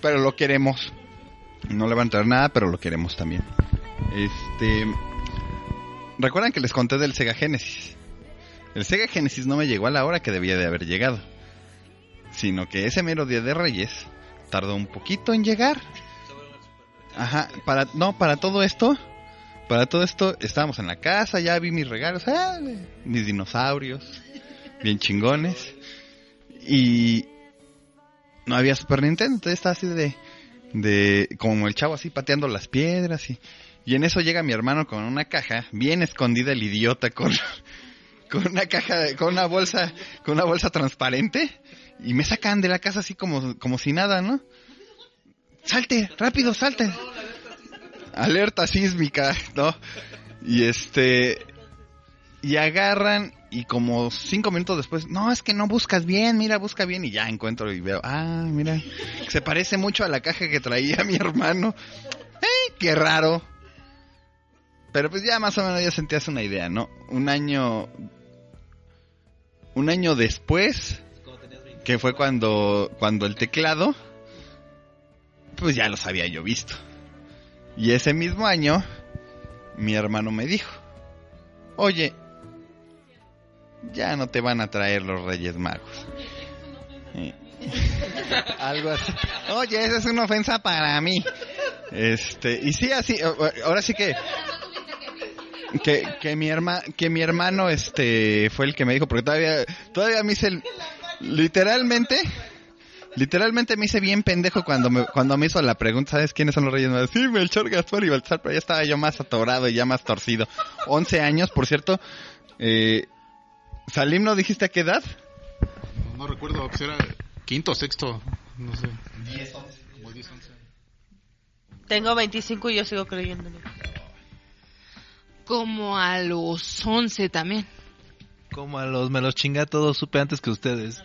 Pero lo queremos. No le van a traer nada, pero lo queremos también. Este... ¿Recuerdan que les conté del Sega Genesis? El Sega Genesis no me llegó a la hora que debía de haber llegado. Sino que ese mero día de Reyes tardó un poquito en llegar. Ajá, para, no, para todo esto, para todo esto, estábamos en la casa, ya vi mis regalos, mis dinosaurios, bien chingones, y no había Super Nintendo, entonces estaba así de, de, como el chavo así pateando las piedras, y, y en eso llega mi hermano con una caja, bien escondida el idiota, con, [laughs] con una caja, con una bolsa, con una bolsa transparente, y me sacan de la casa así como, como si nada, ¿no? salte, rápido, salte. Alerta sísmica, ¿no? Y este, y agarran y como cinco minutos después, no, es que no buscas bien, mira, busca bien y ya encuentro y veo, ah, mira, se parece mucho a la caja que traía [laughs] mi hermano. ¡Eh, qué raro! Pero pues ya más o menos ya sentías una idea, ¿no? Un año, un año después, que fue cuando, cuando el teclado, pues ya los había yo visto. Y ese mismo año, mi hermano me dijo, oye, ya no te van a traer los Reyes Magos. [laughs] Algo así. Oye, esa es una ofensa para mí. Este, y sí, así, ahora sí que que, que mi herma, que mi hermano este fue el que me dijo porque todavía todavía me hice el, literalmente literalmente me hice bien pendejo cuando me cuando me hizo la pregunta sabes quiénes son los reyes magos sí Melchor Gaspar y Baltasar pero ya estaba yo más atorado y ya más torcido 11 años por cierto eh, Salim no dijiste a qué edad No, no recuerdo, pues era quinto o sexto, no sé. Como 10, 11. Tengo 25 y yo sigo creyéndolo. Como a los 11 también. Como a los me los chingué a todos, supe antes que ustedes.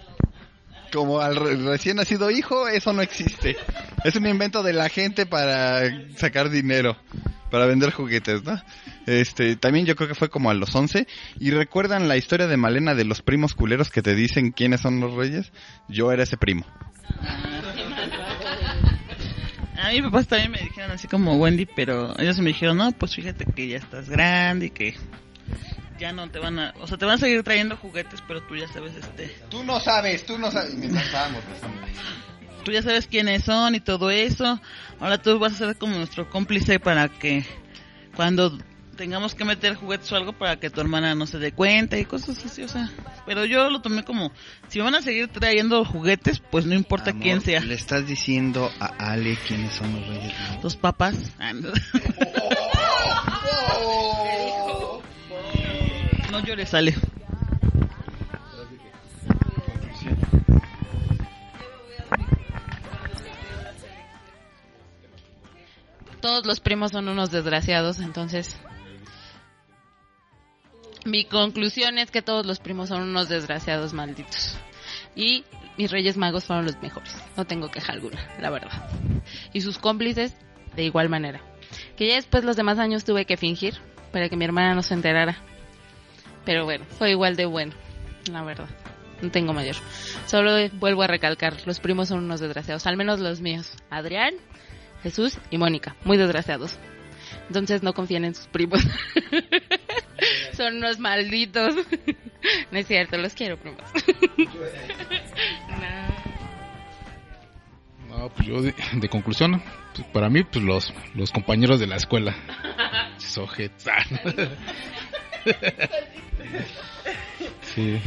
como al re- recién nacido hijo, eso no existe. Es un invento de la gente para sacar dinero, para vender juguetes, ¿no? Este, también yo creo que fue como a los 11. ¿Y recuerdan la historia de Malena de los primos culeros que te dicen quiénes son los reyes? Yo era ese primo. A mis papás también me dijeron así como Wendy, pero ellos me dijeron, no, pues fíjate que ya estás grande y que ya no te van a... O sea, te van a seguir trayendo juguetes, pero tú ya sabes, este... Tú no sabes, tú no sabes. Mientras estábamos Tú ya sabes quiénes son y todo eso. Ahora tú vas a ser como nuestro cómplice para que cuando tengamos que meter juguetes o algo para que tu hermana no se dé cuenta y cosas así, o sea. Pero yo lo tomé como, si me van a seguir trayendo juguetes, pues no importa Amor, quién sea. Le estás diciendo a Ale quiénes son los reyes magos. Los papás. [laughs] Ah, no. [laughs] No llores, Ale. Todos los primos son unos desgraciados, entonces... Mi conclusión es que todos los primos son unos desgraciados malditos. Y mis reyes magos fueron los mejores. No tengo queja alguna, la verdad. Y sus cómplices, de igual manera. Que ya después los demás años tuve que fingir para que mi hermana no se enterara. Pero bueno, fue igual de bueno, la verdad. No tengo mayor. Solo vuelvo a recalcar, los primos son unos desgraciados, al menos los míos. Adrián, Jesús y Mónica, muy desgraciados. Entonces no confíen en sus primos. [laughs] [laughs] son unos malditos. [laughs] no es cierto, los quiero, primos. [laughs] No, pues yo de, de conclusión, pues para mí, pues los, los compañeros de la escuela. Sojetas. sí.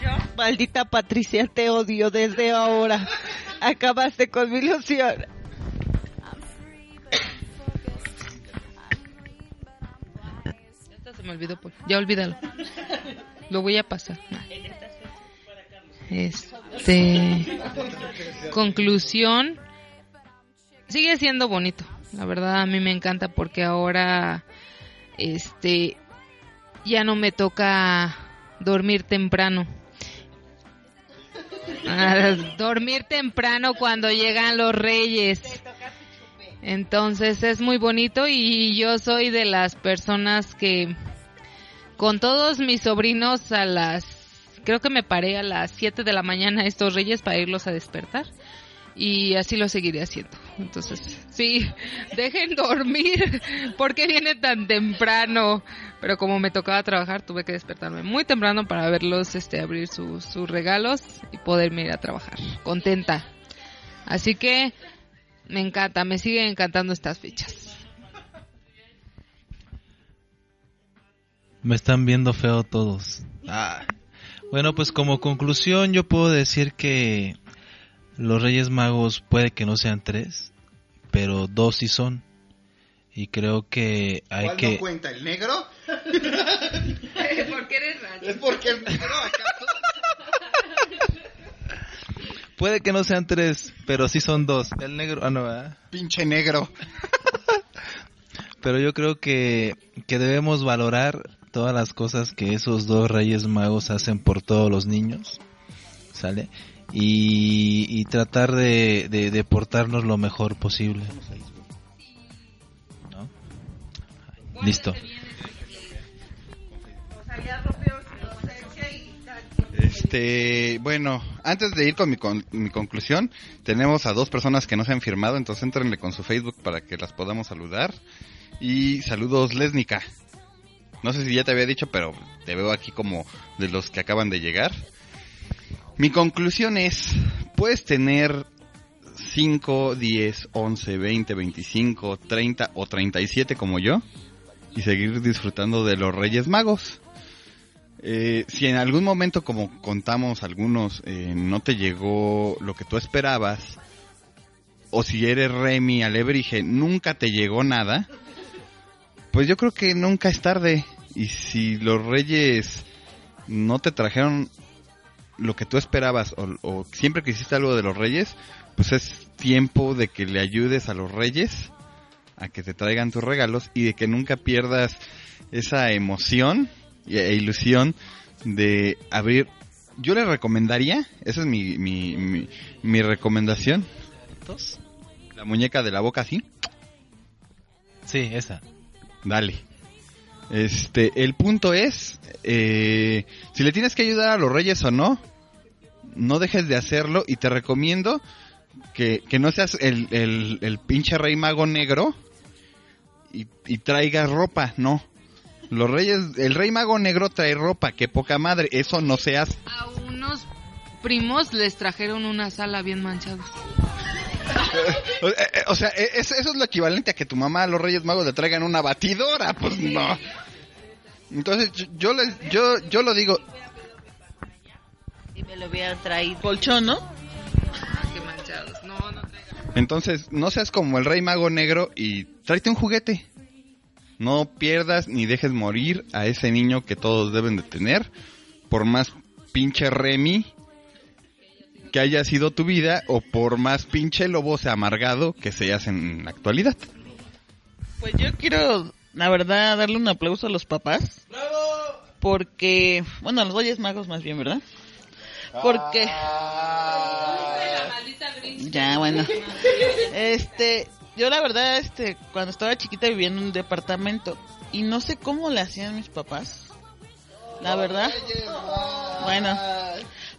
Yo, maldita Patricia, te odio desde ahora. Acabaste con mi ilusión. Se me olvidó. Por... Ya olvídalo. Lo voy a pasar. Este. Conclusión. Sigue siendo bonito. La verdad, a mí me encanta porque ahora. Este. Ya no me toca dormir temprano. Ah, dormir temprano cuando llegan los reyes. Entonces es muy bonito y yo soy de las personas que con todos mis sobrinos a las creo que me paré a las 7 de la mañana a estos reyes para irlos a despertar y así lo seguiré haciendo. Entonces, sí, [laughs] dejen dormir [laughs] porque viene tan temprano, pero como me tocaba trabajar tuve que despertarme muy temprano para verlos este abrir sus regalos y poderme ir a trabajar contenta. Así que me encanta, me siguen encantando estas fechas. Me están viendo feo todos. Ah. Bueno, pues como conclusión yo puedo decir que los Reyes Magos puede que no sean tres, pero dos sí son. Y creo que hay ¿Cuál que... no cuenta? ¿El negro? [laughs] ¿Por qué eres ¿Es porque el negro acaso? Puede que no sean tres, pero sí son dos. El negro... Ah, no, ¿verdad? Pinche negro. [laughs] Pero yo creo que, que debemos valorar todas las cosas que esos dos Reyes Magos hacen por todos los niños. ¿Sale? Y, y tratar de, de, de portarnos lo mejor posible. ¿No? Listo. Este, bueno, antes de ir con mi, con mi conclusión, tenemos a dos personas que no se han firmado, entonces entrenle con su Facebook para que las podamos saludar. Y saludos, Lesnica. No sé si ya te había dicho, pero te veo aquí como de los que acaban de llegar. Mi conclusión es, puedes tener 5, 10, 11, 20, 25, 30 o 37 como yo y seguir disfrutando de los Reyes Magos. Eh, si en algún momento, como contamos algunos, eh, no te llegó lo que tú esperabas, o si eres Remy Alebrije, nunca te llegó nada, pues yo creo que nunca es tarde. Y si los reyes no te trajeron lo que tú esperabas, o, o siempre que hiciste algo de los reyes, pues es tiempo de que le ayudes a los reyes a que te traigan tus regalos y de que nunca pierdas esa emoción e ilusión de abrir yo le recomendaría, esa es mi, mi, mi, mi recomendación. La muñeca de la boca así. Sí, esa. Dale. Este, el punto es, eh, si le tienes que ayudar a los reyes o no, no dejes de hacerlo y te recomiendo que, que no seas el, el, el pinche rey mago negro y, y traigas ropa, no. Los reyes, el rey mago negro trae ropa, que poca madre, eso no se hace. A unos primos les trajeron una sala bien manchados. O, eh, eh, o sea, eh, es- eso es lo equivalente a que tu mamá a los Reyes Magos le traigan una batidora, pues no. Entonces yo, yo les, yo, yo lo digo, Y me lo hubieran traído. Colchón, ¿no? Qué manchados. No, no traigan. entonces no seas como el Rey Mago Negro y tráete un juguete. No pierdas ni dejes morir a ese niño que todos deben de tener, por más pinche Remy que haya sido tu vida o por más pinche lobo sea amargado que seas en la actualidad. Pues yo quiero, la verdad, darle un aplauso a los papás. Porque, bueno, a los Reyes Magos más bien, ¿verdad? Porque... Ya, bueno. Este, yo la verdad, este, cuando estaba chiquita vivía en un departamento y no sé cómo le hacían mis papás. La verdad. Bueno,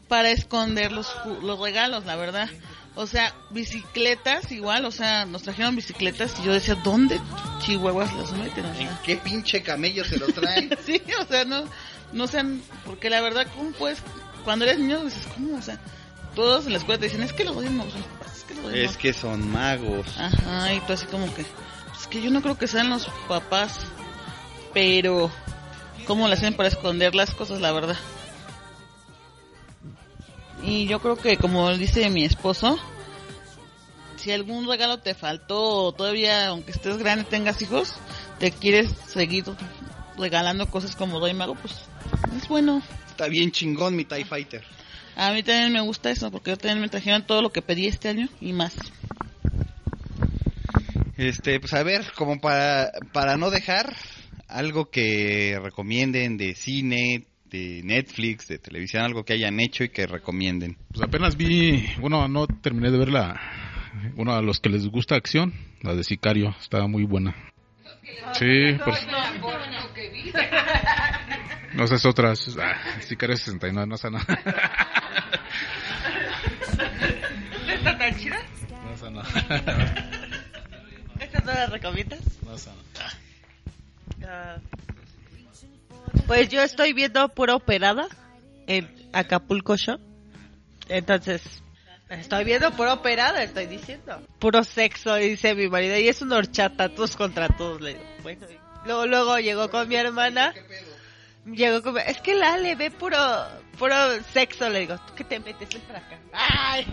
para esconder los, los regalos, la verdad. O sea, bicicletas igual, o sea, nos trajeron bicicletas y yo decía, ¿dónde chihuahuas las meten? O sea, ¿Qué pinche camello se lo traen? [laughs] sí, o sea, no, no sean, porque la verdad, ¿cómo puedes, cuando eres niño dices, ¿cómo? O sea, todos en la escuela te dicen, es que los papás, es que los Es Magos". que son magos. Ajá, y tú así como que, es que yo no creo que sean los papás, pero, ¿cómo le hacen para esconder las cosas, la verdad? Y yo creo que, como dice mi esposo, si algún regalo te faltó, o todavía, aunque estés grande, tengas hijos, te quieres seguir regalando cosas como Rey Mago, pues es bueno. Está bien chingón mi TIE Fighter. A mí también me gusta eso, porque yo también me trajeron todo lo que pedí este año y más. Este, pues a ver, como para, para no dejar algo que recomienden de cine, de Netflix, de televisión, algo que hayan hecho y que recomienden. Pues apenas vi, bueno, no terminé de ver la, bueno, a los que les gusta acción, la de Sicario, estaba muy buena. Sí, pues, no sé, es otra, ah, Sicario 69, no sé, no. ¿Está tan chida? No sé, no. ¿Estas no las recomiendas? No sé, no. Pues yo estoy viendo pura operada en Acapulco Show. Entonces, estoy viendo pura operada, estoy diciendo. Puro sexo, dice mi marido. Y es una horchata, todos contra todos. Le digo, bueno, luego, luego llegó con mi hermana. Llegó con mi- Es que la Ale ve puro, puro sexo. Le digo, ¿tú qué te metes? Ven para acá. ¡Ay!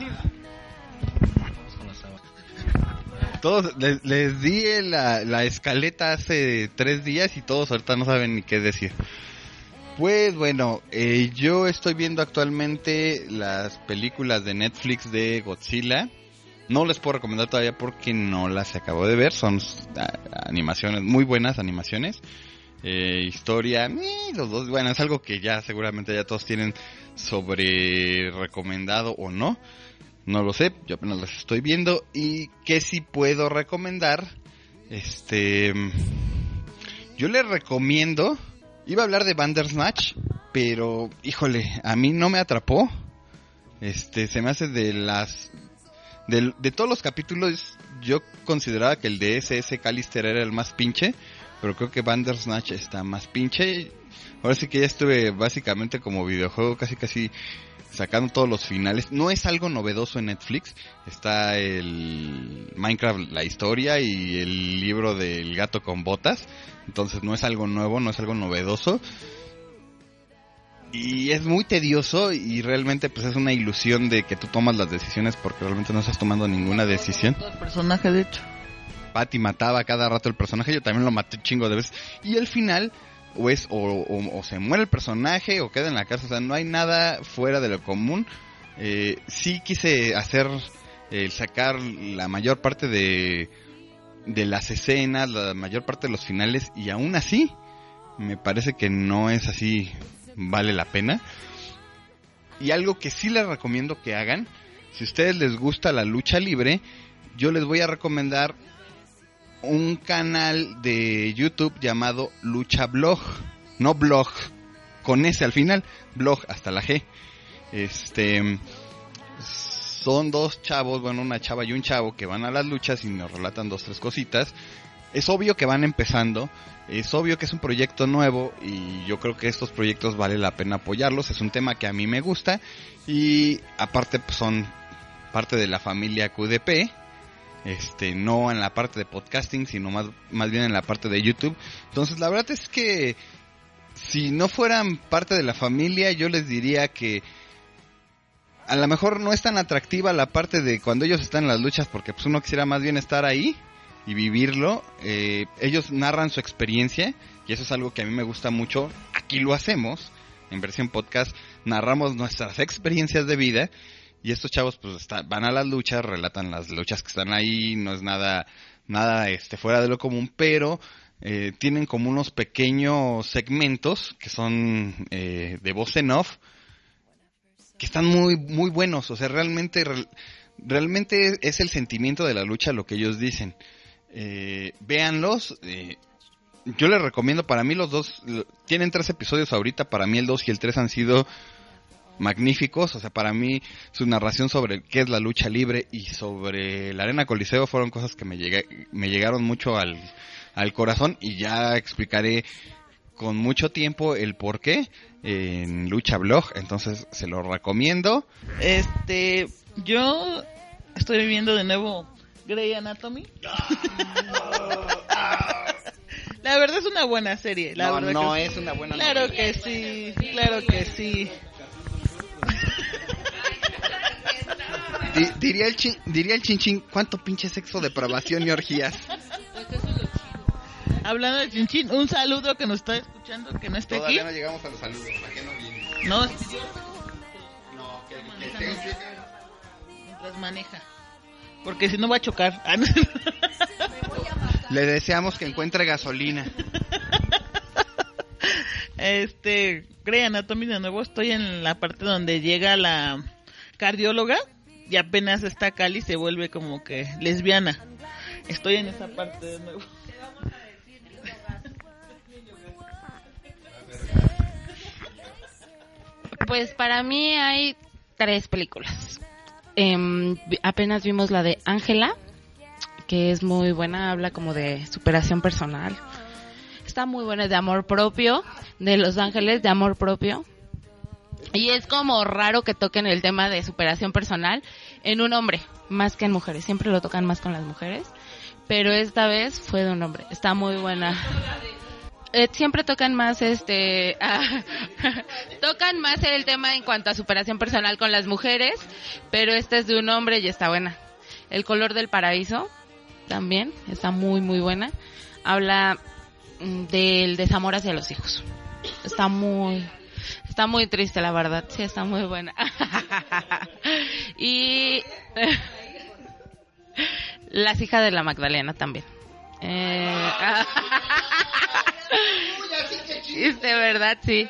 Todos, les, di la, la escaleta hace tres días y todos ahorita no saben ni qué decir. Pues bueno, eh, yo estoy viendo actualmente las películas de Netflix de Godzilla. No les puedo recomendar todavía porque no las acabo de ver. Son ah, animaciones, muy buenas animaciones. Eh, historia, eh, los dos, bueno, es algo que ya seguramente ya todos tienen sobre recomendado o no. No lo sé, yo apenas las estoy viendo. Y que si puedo recomendar, este, yo les recomiendo. Iba a hablar de Bandersnatch, pero híjole, a mí no me atrapó. Este, se me hace de las del- de, todos los capítulos, yo consideraba que el de SS Callister era el más pinche, pero creo que Bandersnatch está más pinche. Ahora sí que ya estuve básicamente como videojuego, casi casi sacando todos los finales. No es algo novedoso en Netflix. Está el Minecraft, la historia y el libro del gato con botas. Entonces no es algo nuevo, no es algo novedoso. Y es muy tedioso y realmente pues es una ilusión de que tú tomas las decisiones porque realmente no estás tomando ninguna decisión. El personaje, de hecho. Patty mataba cada rato el personaje, yo también lo maté chingo de veces. Y al final, o es, o, o- o se muere el personaje o queda en la casa, o sea, no hay nada fuera de lo común. Eh, sí quise hacer, el sacar la mayor parte de, de las escenas, la mayor parte de los finales, y aún así, me parece que no es así, vale la pena. Y algo que sí les recomiendo que hagan, si a ustedes les gusta la lucha libre, yo les voy a recomendar un canal de YouTube llamado Lucha Blog, no blog, con S al final, blog hasta la G. Este son dos chavos, bueno, una chava y un chavo que van a las luchas y nos relatan dos tres cositas. Es obvio que van empezando, es obvio que es un proyecto nuevo y yo creo que estos proyectos vale la pena apoyarlos, es un tema que a mí me gusta y aparte pues, son parte de la familia QDP, este no en la parte de podcasting, sino más más bien en la parte de YouTube. Entonces, la verdad es que si no fueran parte de la familia, yo les diría que a lo mejor no es tan atractiva la parte de cuando ellos están en las luchas porque pues uno quisiera más bien estar ahí y vivirlo. Eh, ellos narran su experiencia y eso es algo que a mí me gusta mucho. Aquí lo hacemos en versión podcast, narramos nuestras experiencias de vida y estos chavos pues van a las luchas, relatan las luchas que están ahí, no es nada nada este fuera de lo común, pero eh, tienen como unos pequeños segmentos que son eh, de voz en off que están muy muy buenos, o sea, realmente re- realmente es el sentimiento de la lucha lo que ellos dicen. Eh, véanlos, eh, yo les recomiendo, para mí los dos, tienen tres episodios ahorita, para mí el 2 y el 3 han sido magníficos, o sea, para mí su narración sobre qué es la lucha libre y sobre la arena coliseo fueron cosas que me, llega- me llegaron mucho al, al corazón y ya explicaré con mucho tiempo el por qué en Lucha Blog, entonces se lo recomiendo. Este, yo estoy viendo de nuevo Grey Anatomy. [laughs] La verdad es una buena serie. La No, verdad no que es una buena Claro novela. que sí, claro que sí. Di- diría, el chin, diría el chinchín, ¿cuánto pinche sexo, depravación y orgías? Hablando de Chinchín, un saludo que nos está escuchando, que no esté aquí. Todavía no llegamos a los saludos, ¿para qué no viene? No, es que yo No, que, Manejando. mientras maneja. Porque si no va a chocar. Ah, no. [laughs] Le deseamos que encuentre gasolina. Este, Grey Anatomy de nuevo, estoy en la parte donde llega la cardióloga y apenas está Cali se vuelve como que lesbiana. Estoy en esa parte de nuevo. Pues para mí hay tres películas. Em, apenas vimos la de Ángela, que es muy buena, habla como de superación personal. Está muy buena, de amor propio, de Los Ángeles, de amor propio. Y es como raro que toquen el tema de superación personal en un hombre, más que en mujeres. Siempre lo tocan más con las mujeres, pero esta vez fue de un hombre. Está muy buena. Eh, siempre tocan más este [laughs] ah, tocan más el tema en cuanto a superación personal con las mujeres pero esta es de un hombre y está buena el color del paraíso también está muy muy buena habla mm, del desamor hacia los hijos está muy está muy triste la verdad sí está muy buena [laughs] y las hijas de la Magdalena también eh, [laughs] de verdad, sí.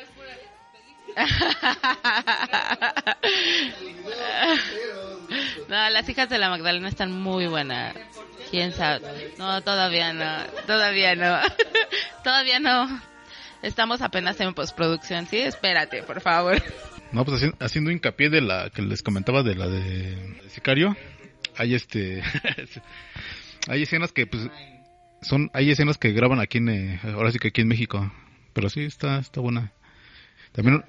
[laughs] No, las hijas de la Magdalena están muy buenas. ¿Quién sabe? No, todavía no. Todavía no. Todavía no. Estamos apenas en postproducción, ¿sí? Espérate, por favor. [laughs] No, pues haci- haciendo hincapié de la que les comentaba de la de, de Sicario, hay este, [laughs] hay escenas que pues son, hay escenas que graban aquí en, eh, ahora sí que aquí en México, pero sí está, está buena. También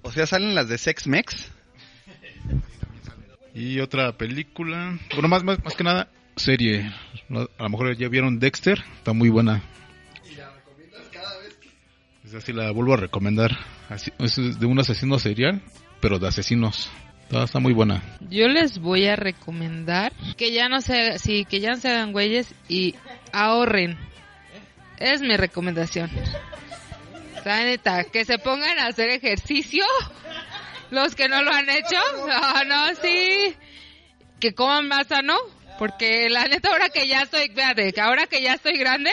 O sea, salen las de Sex Mex. y otra película, bueno más más, más que nada serie, a lo mejor ya vieron Dexter, está muy buena. Es así la vuelvo a recomendar. Así- es de un asesino serial, pero de asesinos. Está, muy buena. Yo les voy a recomendar que ya no se, sí, que ya no se hagan güeyes y ahorren. Es mi recomendación. La neta, que se pongan a hacer ejercicio. Los que no lo han hecho, no, no, sí. Que coman más sano. Porque la neta, ahora que ya estoy, espérate, que ahora que ya estoy grande,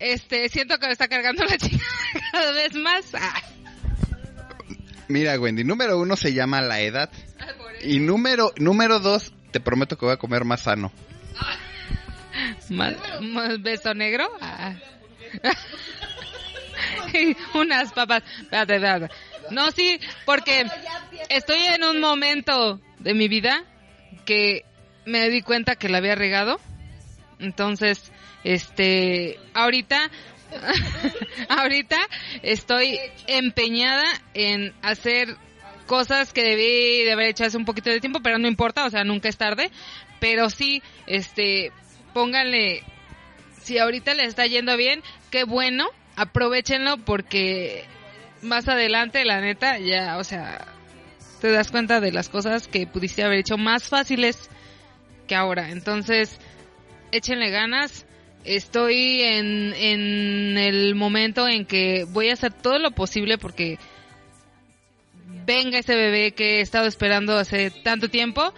este, siento que me está cargando la chica [laughs] cada vez más. Ah. Mira, Wendy, número uno se llama la edad. Y número, número dos, te prometo que voy a comer más sano. ¿Más, más beso negro? Ah. [laughs] Y Unas papas. Espérate, espérate. No, sí, porque estoy en un momento de mi vida que me di cuenta que la había regado. Entonces, este, ahorita, [laughs] ahorita estoy empeñada en hacer cosas que debí de haber hecho hace un poquito de tiempo, pero no importa, o sea, nunca es tarde. Pero sí, este, pónganle, si ahorita les está yendo bien, qué bueno, aprovechenlo porque más adelante, la neta, ya, o sea, te das cuenta de las cosas que pudiste haber hecho más fáciles que ahora. Entonces, échenle ganas. Estoy en, en el momento en que voy a hacer todo lo posible porque venga ese bebé que he estado esperando hace tanto tiempo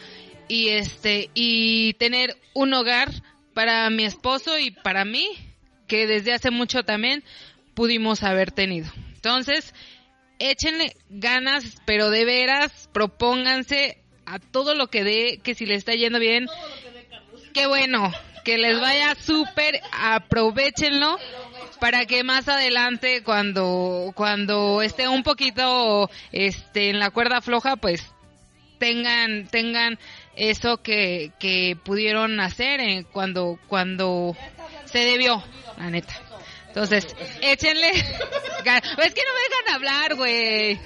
y este y tener un hogar para mi esposo y para mí que desde hace mucho también pudimos haber tenido. Entonces, échenle ganas, pero de veras propónganse a todo lo que dé, que si les está yendo bien, qué bueno, que les vaya súper, aprovechenlo para que más adelante cuando cuando esté un poquito este en la cuerda floja, pues tengan tengan eso que, que pudieron hacer eh, cuando cuando se debió, la neta. Entonces, échenle [laughs] ganas. Es que no me dejan hablar, güey.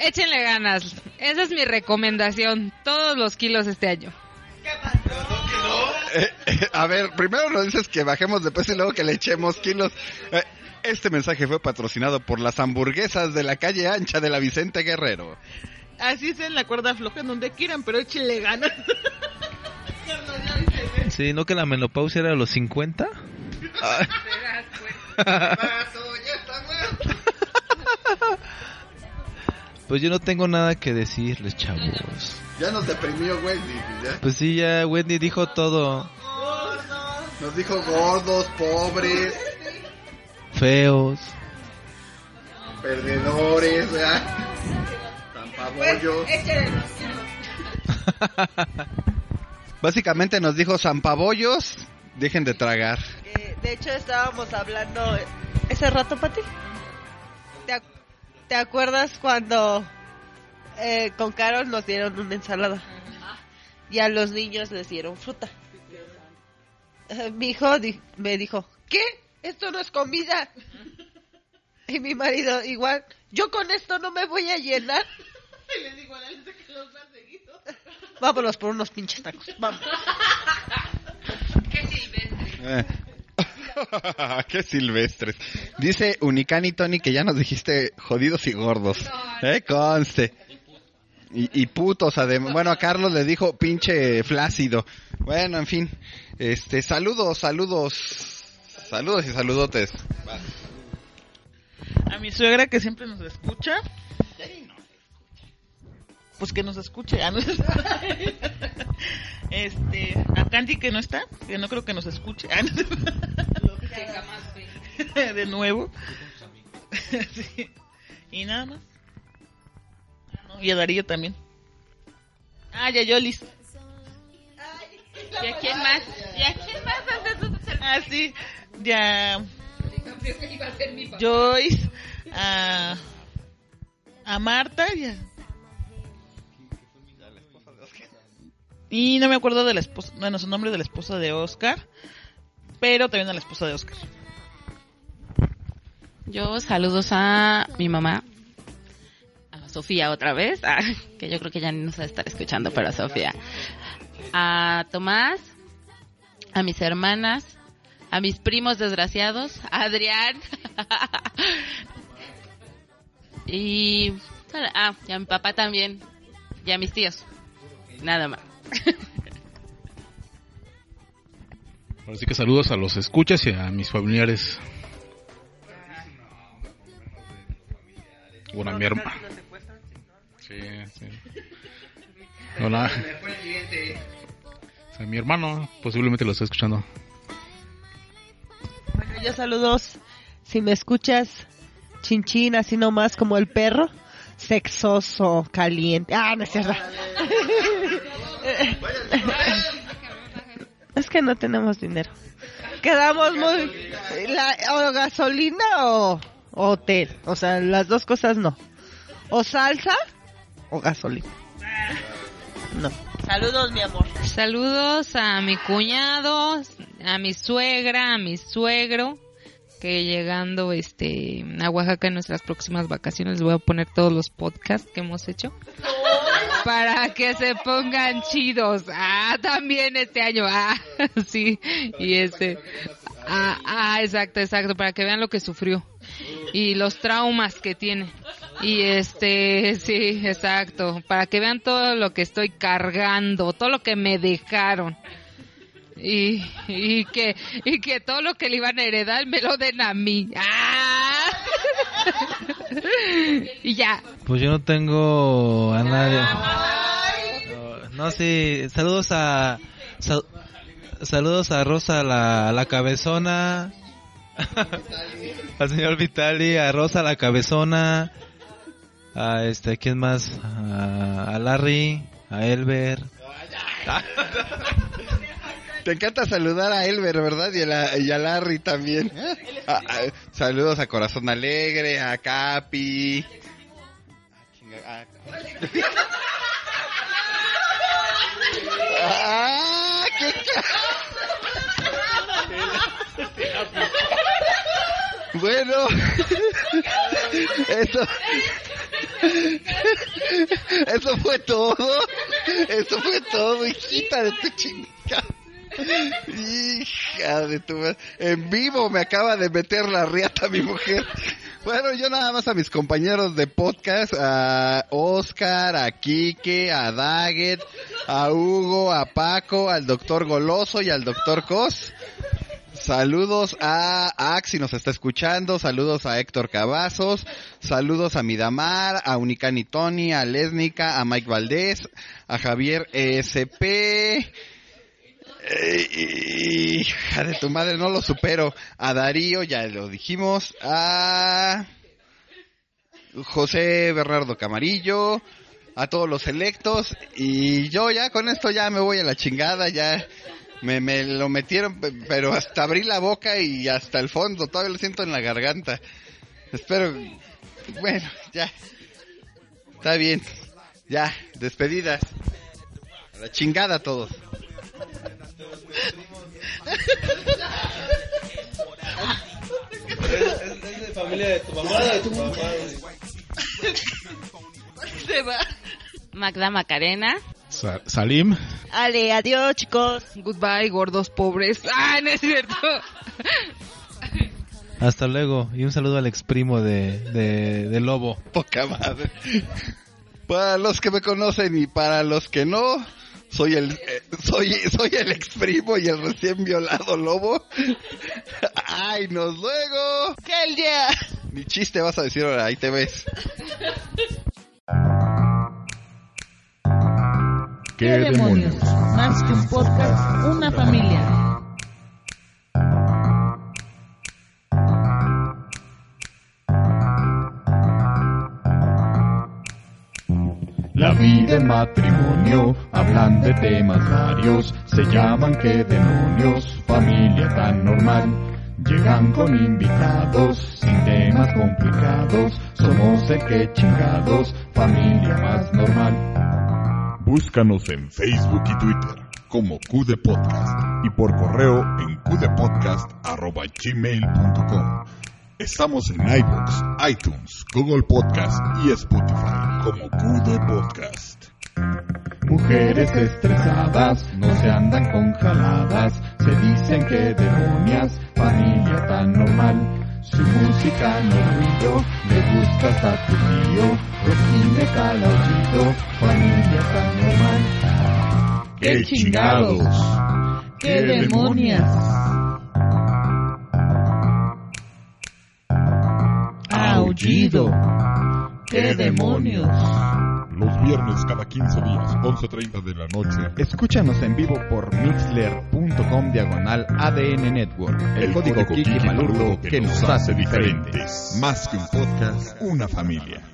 Échenle ganas. Esa es mi recomendación. Todos los kilos este año. Eh, eh, a ver, primero nos dices que bajemos de peso y luego que le echemos kilos. Eh, este mensaje fue patrocinado por las hamburguesas de la calle ancha de la Vicente Guerrero. Así es en la cuerda floja en donde quieran, pero échenle ganas. Sí, ¿no que la menopausia era a los 50? Ah. Pues yo no tengo nada que decirles, chavos. Ya nos deprimió Wendy. ¿ya? Pues sí, ya Wendy dijo todo. Nos dijo gordos, pobres, Feos. perdedores, ¿verdad? Zampabollos. [laughs] Básicamente nos dijo zampabollos, dejen de tragar. Eh, de hecho, estábamos hablando ese rato, Pati. ¿Te, ac- te acuerdas cuando eh, con Carol nos dieron una ensalada? Y a los niños les dieron fruta. Eh, mi hijo di- me dijo, ¿qué? Esto no es comida. Y mi marido igual, yo con esto no me voy a llenar. Vámonos por unos pinches tacos. Vamos. Eh. [laughs] Qué silvestres. Dice Unicani Tony que ya nos dijiste jodidos y gordos. Eh, conste. Y, y putos, además. Bueno, a Carlos le dijo pinche flácido. Bueno, en fin. Este, saludos, saludos. Saludos y saludotes. A mi suegra que siempre nos escucha. Pues que nos escuche. ah, no. [laughs] Este, a Candy que no está, que no creo que nos escuche. Ah. [laughs] De nuevo. [laughs] Sí. Y nada más. No, Y a Darío también. Ah, y a Yolis. ¿Y a quién más? ¿Y a quién más Ah, sí. Ya. Joyce. A, a Marta. Y, a- y no me acuerdo de la esposa. Bueno, su nombre de la esposa de Oscar. Pero también a la esposa de Oscar. Yo saludos a mi mamá, Sofía otra vez, ah, [laughs] que yo creo que ya ni nos va a estar escuchando, pero a Sofía. A Tomás, a mis hermanas, a mis primos desgraciados, a Adrián. [laughs] y, ah, y a mi papá también, y a mis tíos. Nada más. [laughs] Así que saludos a los escuchas y a mis familiares. Bueno, a mi hermana. Sí, sí. Hola. O sea, mi hermano posiblemente lo está escuchando. Bueno, ya saludos. Si me escuchas, chinchín, así nomás como el perro. sexoso, caliente. Ah, no es [laughs] es que no tenemos dinero. Quedamos muy... La, o gasolina o hotel. O sea, las dos cosas no. O salsa o gasolina. No. Saludos, mi amor. Saludos a mi cuñado, a mi suegra, a mi suegro, que llegando este a Oaxaca en nuestras próximas vacaciones les voy a poner todos los podcasts que hemos hecho para que se pongan chidos. Ah, también este año. Ah, [laughs] sí. Y este ah, ah, exacto, exacto, para que vean lo que sufrió y los traumas que tiene. Y este, sí, exacto, para que vean todo lo que estoy cargando, todo lo que me dejaron. Y, y que y que todo lo que le iban a heredar me lo den a mí. ¡Ah! [laughs] y ya. Pues yo no tengo a nadie. No, sí, saludos a sal- saludos a Rosa la, la cabezona, [laughs] al señor Vitali, a Rosa la cabezona, a este, ¿quién más? A, Larry, a Elber. Te encanta saludar a Elber, ¿verdad? Y a, la- y a Larry también. Ah, ah, saludos a Corazón Alegre, a Capi. Ah, qué [laughs] Bueno, [laughs] eso, eso fue todo. Eso fue todo, hijita de tu chingada. Hija de tu madre. En vivo me acaba de meter la riata mi mujer. Bueno, yo nada más a mis compañeros de podcast, a Oscar, a Quique, a Daggett, a Hugo, a Paco, al doctor Goloso y al doctor Cos. Saludos a Ax nos está escuchando, saludos a Héctor Cavazos, saludos a Midamar, a Unicani Tony, a Lesnica, a Mike Valdés, a Javier ESP, eh, hija de tu madre, no lo supero, a Darío, ya lo dijimos, a José Bernardo Camarillo, a todos los electos, y yo ya con esto ya me voy a la chingada, ya me, me lo metieron, pe- pero hasta abrí la boca y hasta el fondo, todavía lo siento en la garganta. Espero, bueno, ya, está bien, ya, despedidas. A la chingada todos. Es familia de tu mamá de tu papá. Se va. Magda Macarena. Sa- Salim. Ale, adiós, chicos. Goodbye, gordos pobres. [laughs] Ah, no es cierto. Hasta luego y un saludo al ex primo de, de, de Lobo. Poca madre. Para los que me conocen y para los que no, soy el eh, soy soy el ex primo y el recién violado lobo. [laughs] Ay, nos luego. ¡Que el día! Ni chiste vas a decir ahora, ahí te ves. ¿Qué demonios? Más que un podcast, una familia. La vida en matrimonio, hablan de temas varios, se llaman que demonios, familia tan normal. Llegan con invitados, sin temas complicados, somos el que chingados, familia más normal. Búscanos en Facebook y Twitter como QD Podcast y por correo en qdpodcast.gmail.com. Estamos en iBox, iTunes, Google Podcast y Spotify como QD Podcast. Mujeres estresadas, no se andan con jaladas, se dicen que demonias, familia tan normal. Su música no ruido, le gusta hasta tu tío, Rocky me cala oído, familia tan normal. ¡Qué chingados! ¡Qué demonias! Aullido. ¡Qué demonios! Los viernes cada 15 días, 11.30 de la noche. Escúchanos en vivo por mixler.com diagonal ADN Network. El, código, Kiki Palurdo que nos hace diferentes. Más que un podcast, una familia.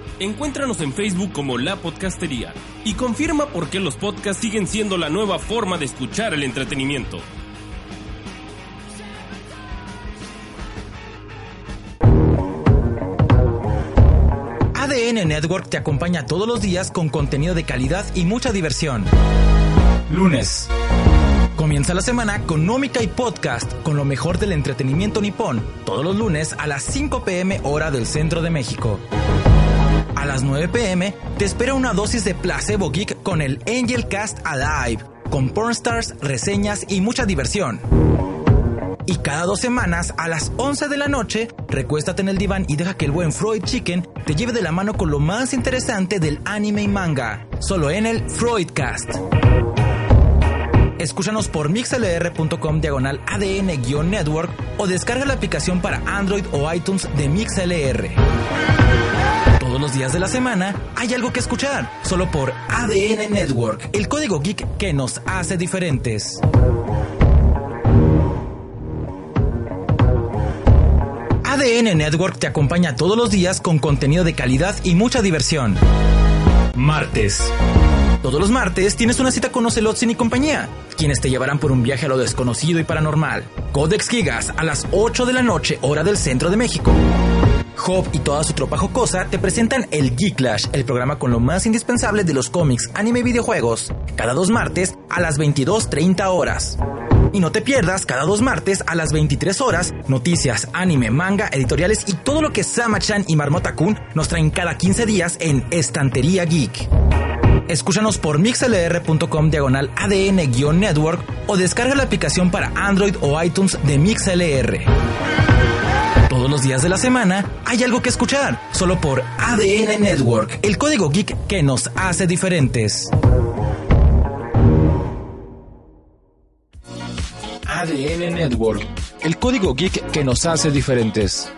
Encuéntranos en Facebook como La Podcastería y confirma por qué los podcasts siguen siendo la nueva forma de escuchar el entretenimiento. ADN Network te acompaña todos los días con contenido de calidad y mucha diversión. Lunes. Comienza la semana con Nómica y Podcast, con lo mejor del entretenimiento nipón, todos los lunes a las 5 pm hora del centro de México. A las 9 pm te espera una dosis de placebo geek con el Angel Cast Alive, con pornstars, reseñas y mucha diversión. Y cada dos semanas, a las 11 de la noche, recuéstate en el diván y deja que el buen Freud Chicken te lleve de la mano con lo más interesante del anime y manga, solo en el Freudcast. Escúchanos por mixlr.com diagonal ADN-network o descarga la aplicación para Android o iTunes de MixLR. Todos los días de la semana hay algo que escuchar, solo por ADN Network, el código geek que nos hace diferentes. ADN Network te acompaña todos los días con contenido de calidad y mucha diversión. Martes. Todos los martes tienes una cita con Ocelotzin y compañía, quienes te llevarán por un viaje a lo desconocido y paranormal. Codex Gigas a las 8 de la noche, hora del centro de México. Job y toda su tropa jocosa te presentan el Geek Clash, el programa con lo más indispensable de los cómics, anime y videojuegos, cada dos martes a las 22.30 horas. Y no te pierdas cada dos martes a las 23 horas noticias, anime, manga, editoriales y todo lo que Sama-chan y Marmota Kun nos traen cada 15 días en Estantería Geek. Escúchanos por mixlr.com diagonal ADN-network o descarga la aplicación para Android o iTunes de MixLR. Todos los días de la semana hay algo que escuchar, solo por ADN Network, el código geek que nos hace diferentes. ADN Network, el código geek que nos hace diferentes.